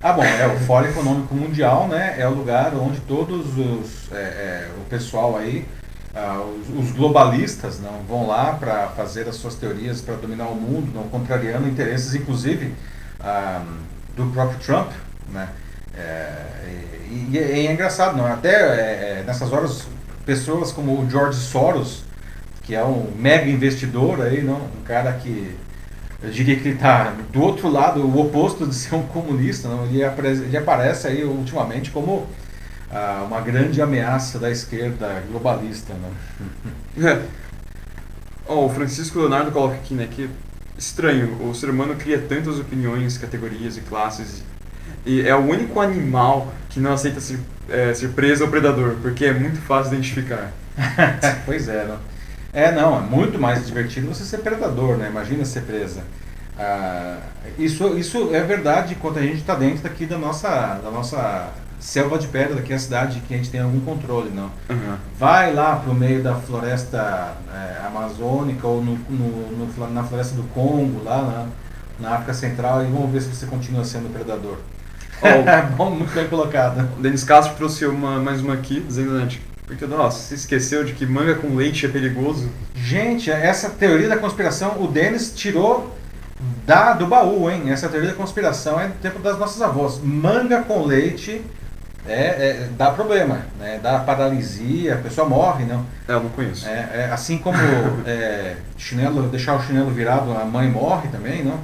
Ah, bom, é o Fórum Econômico Mundial, né? É o lugar onde todos os é, é, o pessoal aí, ah, os, os, globalistas, não vão lá para fazer as suas teorias para dominar o mundo, não contrariando interesses, inclusive ah, do próprio Trump, né? É, e, e, é engraçado, não? Até é, é, nessas horas pessoas como o George Soros, que é um mega investidor aí, não? um cara que eu diria que ele está do outro lado, o oposto de ser um comunista, não? Ele, aparece, ele aparece aí ultimamente como ah, uma grande ameaça da esquerda globalista. Não? (laughs) É. Oh, o Francisco Leonardo coloca aqui, né, que estranho, o ser humano cria tantas opiniões, categorias e classes e é o único animal que não aceita ser, é, ser preso ou predador, porque é muito fácil identificar. (laughs) pois é, não. É, não, é muito mais divertido você ser predador, né? Imagina ser presa. Ah, isso, isso é verdade quando a gente está dentro daqui da nossa, da nossa selva de pedra, daqui a cidade que a gente tem algum controle, não. Uhum. Vai lá para o meio da floresta é, amazônica ou no, no, no, na floresta do Congo, lá na, na África Central, e vamos ver se você continua sendo predador. Oh, (laughs) Bom, muito bem colocado. O Denis Castro trouxe uma, mais uma aqui, dizendo, né, porque, nossa, você esqueceu de que manga com leite é perigoso? Gente, essa teoria da conspiração, o Denis tirou da, do baú, hein? Essa teoria da conspiração é do tempo das nossas avós. Manga com leite é, é, dá problema, né? dá paralisia, a pessoa morre, não? É, eu não conheço. É, é assim como (laughs) é, chinelo, deixar o chinelo virado, a mãe morre também, não?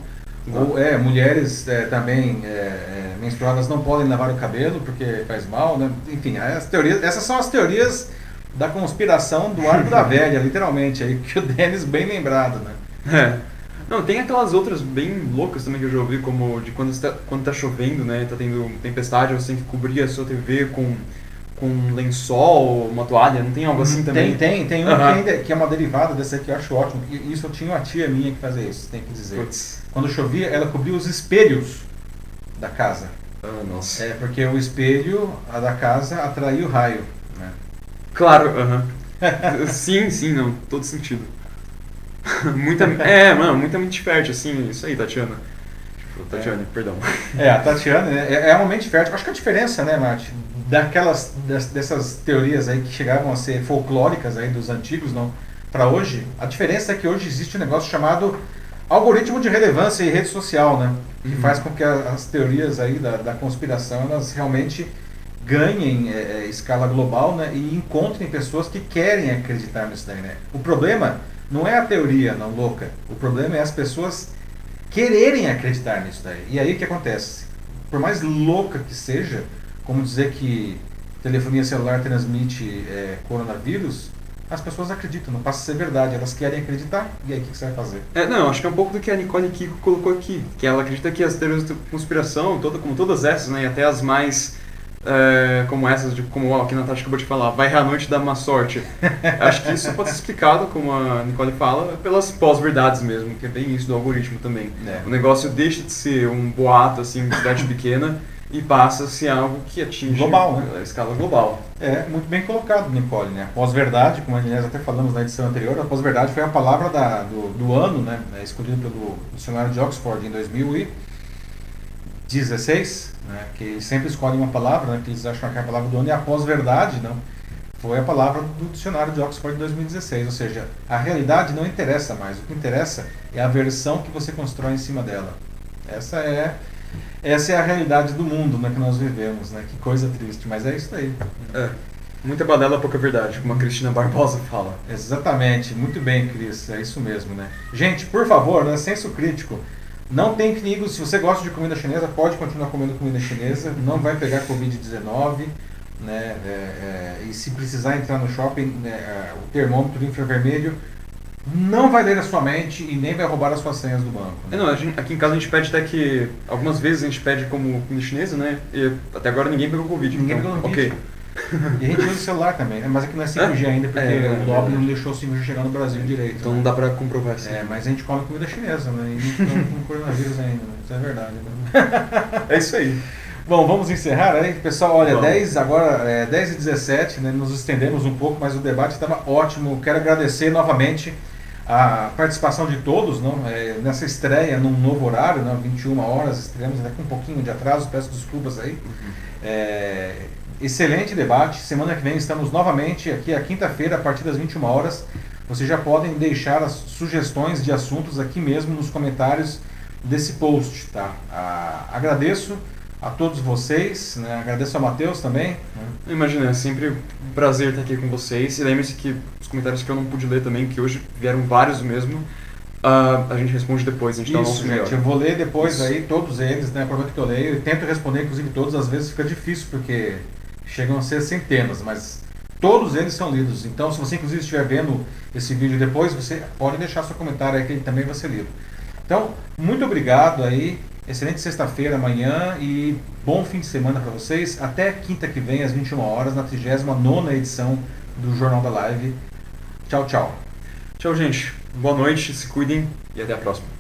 Ou é, mulheres é, também é, menstruadas não podem lavar o cabelo porque faz mal, né? Enfim, as teorias, essas são as teorias da conspiração do arco da (laughs) velha, literalmente, aí, que o Denis bem lembrado, né? É. Não, tem aquelas outras bem loucas também que eu já ouvi, como de quando está, quando tá chovendo, né? Tá tendo tempestade, você tem que cobrir a sua TV com, com um lençol, uma toalha, não tem algo assim também? Tem, tem, tem um uhum. que, ainda, que é uma derivada dessa aqui, eu acho ótimo. Isso eu tinha uma tia minha que fazia isso, tem que dizer. Puts. Quando chovia, ela cobria os espelhos da casa. Ah, nossa. É, porque o espelho a da casa atraía o raio. Né? Claro, aham. Uhum. (laughs) sim, sim, não, todo sentido. (laughs) muita, é, mano, muita mente fértil, assim, isso aí, Tatiana. Tipo, Tatiana, é. perdão. É, a Tatiana né, é, é uma mente fértil. Acho que a diferença, né, Mate, daquelas, dessas teorias aí que chegavam a ser folclóricas aí dos antigos, não, para hoje, a diferença é que hoje existe um negócio chamado algoritmo de relevância e rede social, né, que uhum. faz com que as teorias aí da, da conspiração, elas realmente ganhem é, é, escala global, né, e encontrem pessoas que querem acreditar nisso daí, né. O problema não é a teoria não louca. O problema é as pessoas quererem acreditar nisso daí. E aí o que acontece? Por mais louca que seja, como dizer que telefonia celular transmite é, coronavírus, as pessoas acreditam, não passa a ser verdade, elas querem acreditar, e aí o que você vai fazer? É, não, acho que é um pouco do que a Nicole Kiko colocou aqui, que ela acredita que as teorias de conspiração, toda, como todas essas, né, e até as mais é, como essas, de, como ó, que a Natasha acabou de falar, vai noite dar má sorte. (laughs) Acho que isso pode ser explicado, como a Nicole fala, pelas pós-verdades mesmo, que é bem isso do algoritmo também. É. O negócio deixa de ser um boato, assim, de cidade pequena, e passa a ser algo que atinge global, né? a escala global. É, muito bem colocado, Nicole. Né? Pós-verdade, como nós até falamos na edição anterior, a pós-verdade foi a palavra da, do, do ano, né, escolhida pelo dicionário de Oxford em 2000 e 16, né, que eles sempre escolhem uma palavra, né, que eles acham que é a palavra do ano, e a pós-verdade, não, foi a palavra do dicionário de Oxford de 2016. Ou seja, a realidade não interessa mais, o que interessa é a versão que você constrói em cima dela. Essa é, essa é a realidade do mundo né, que nós vivemos, né? Que coisa triste, mas é isso aí. É. Muita balela, pouca verdade, como a Cristina Barbosa fala. Exatamente, muito bem, Cris, é isso mesmo, né? Gente, por favor, né, senso crítico. Não tem perigo, se você gosta de comida chinesa, pode continuar comendo comida chinesa, não vai pegar Covid-19. Né, é, é, e se precisar entrar no shopping, né, é, o termômetro infravermelho não vai ler a sua mente e nem vai roubar as suas senhas do banco. Né? É, não, gente, aqui em casa a gente pede até que. Algumas vezes a gente pede como comida chinesa, né? E até agora ninguém pegou Covid. Ninguém então, pegou Covid. Ok. E a gente usa o celular também, né? mas aqui não é 5G é? ainda, porque é, o lobby não deixou o 5G chegar no Brasil direito. Então né? não dá pra comprovar isso. É, mas a gente come comida chinesa, né? E não come com coronavírus ainda, né? Isso é verdade. Né? (laughs) É isso aí. Bom, vamos encerrar aí. Pessoal, olha, 10, agora é 10 e 17, né? Nos estendemos um pouco, mas o debate estava ótimo. Quero agradecer novamente a participação de todos não? É, nessa estreia num novo horário, não? 21 horas, estreamos até com um pouquinho de atraso, peço desculpas aí. Uhum. É, excelente debate. Semana que vem estamos novamente aqui, a quinta-feira, a partir das 21 horas. Vocês já podem deixar as sugestões de assuntos aqui mesmo nos comentários desse post. Tá? Ah, agradeço a todos vocês, né? agradeço ao Matheus também. Né? Imagina, é sempre um prazer estar aqui com vocês. E lembre-se que os comentários que eu não pude ler também, que hoje vieram vários mesmo, uh, a gente responde depois, a gente Isso, dá o nosso gente, melhor. eu vou ler depois Isso. aí todos eles, né? Aproveita que eu leio e tento responder, inclusive todos, às vezes fica difícil, porque chegam a ser centenas, mas todos eles são lidos. Então, se você inclusive estiver vendo esse vídeo depois, você pode deixar seu comentário aí que ele também vai ser lido. Então, muito obrigado aí. Excelente sexta-feira amanhã e bom fim de semana para vocês. Até quinta que vem, às 21 horas, na 39 edição do Jornal da Live. Tchau, tchau. Tchau, gente. Boa noite, se cuidem e até a próxima.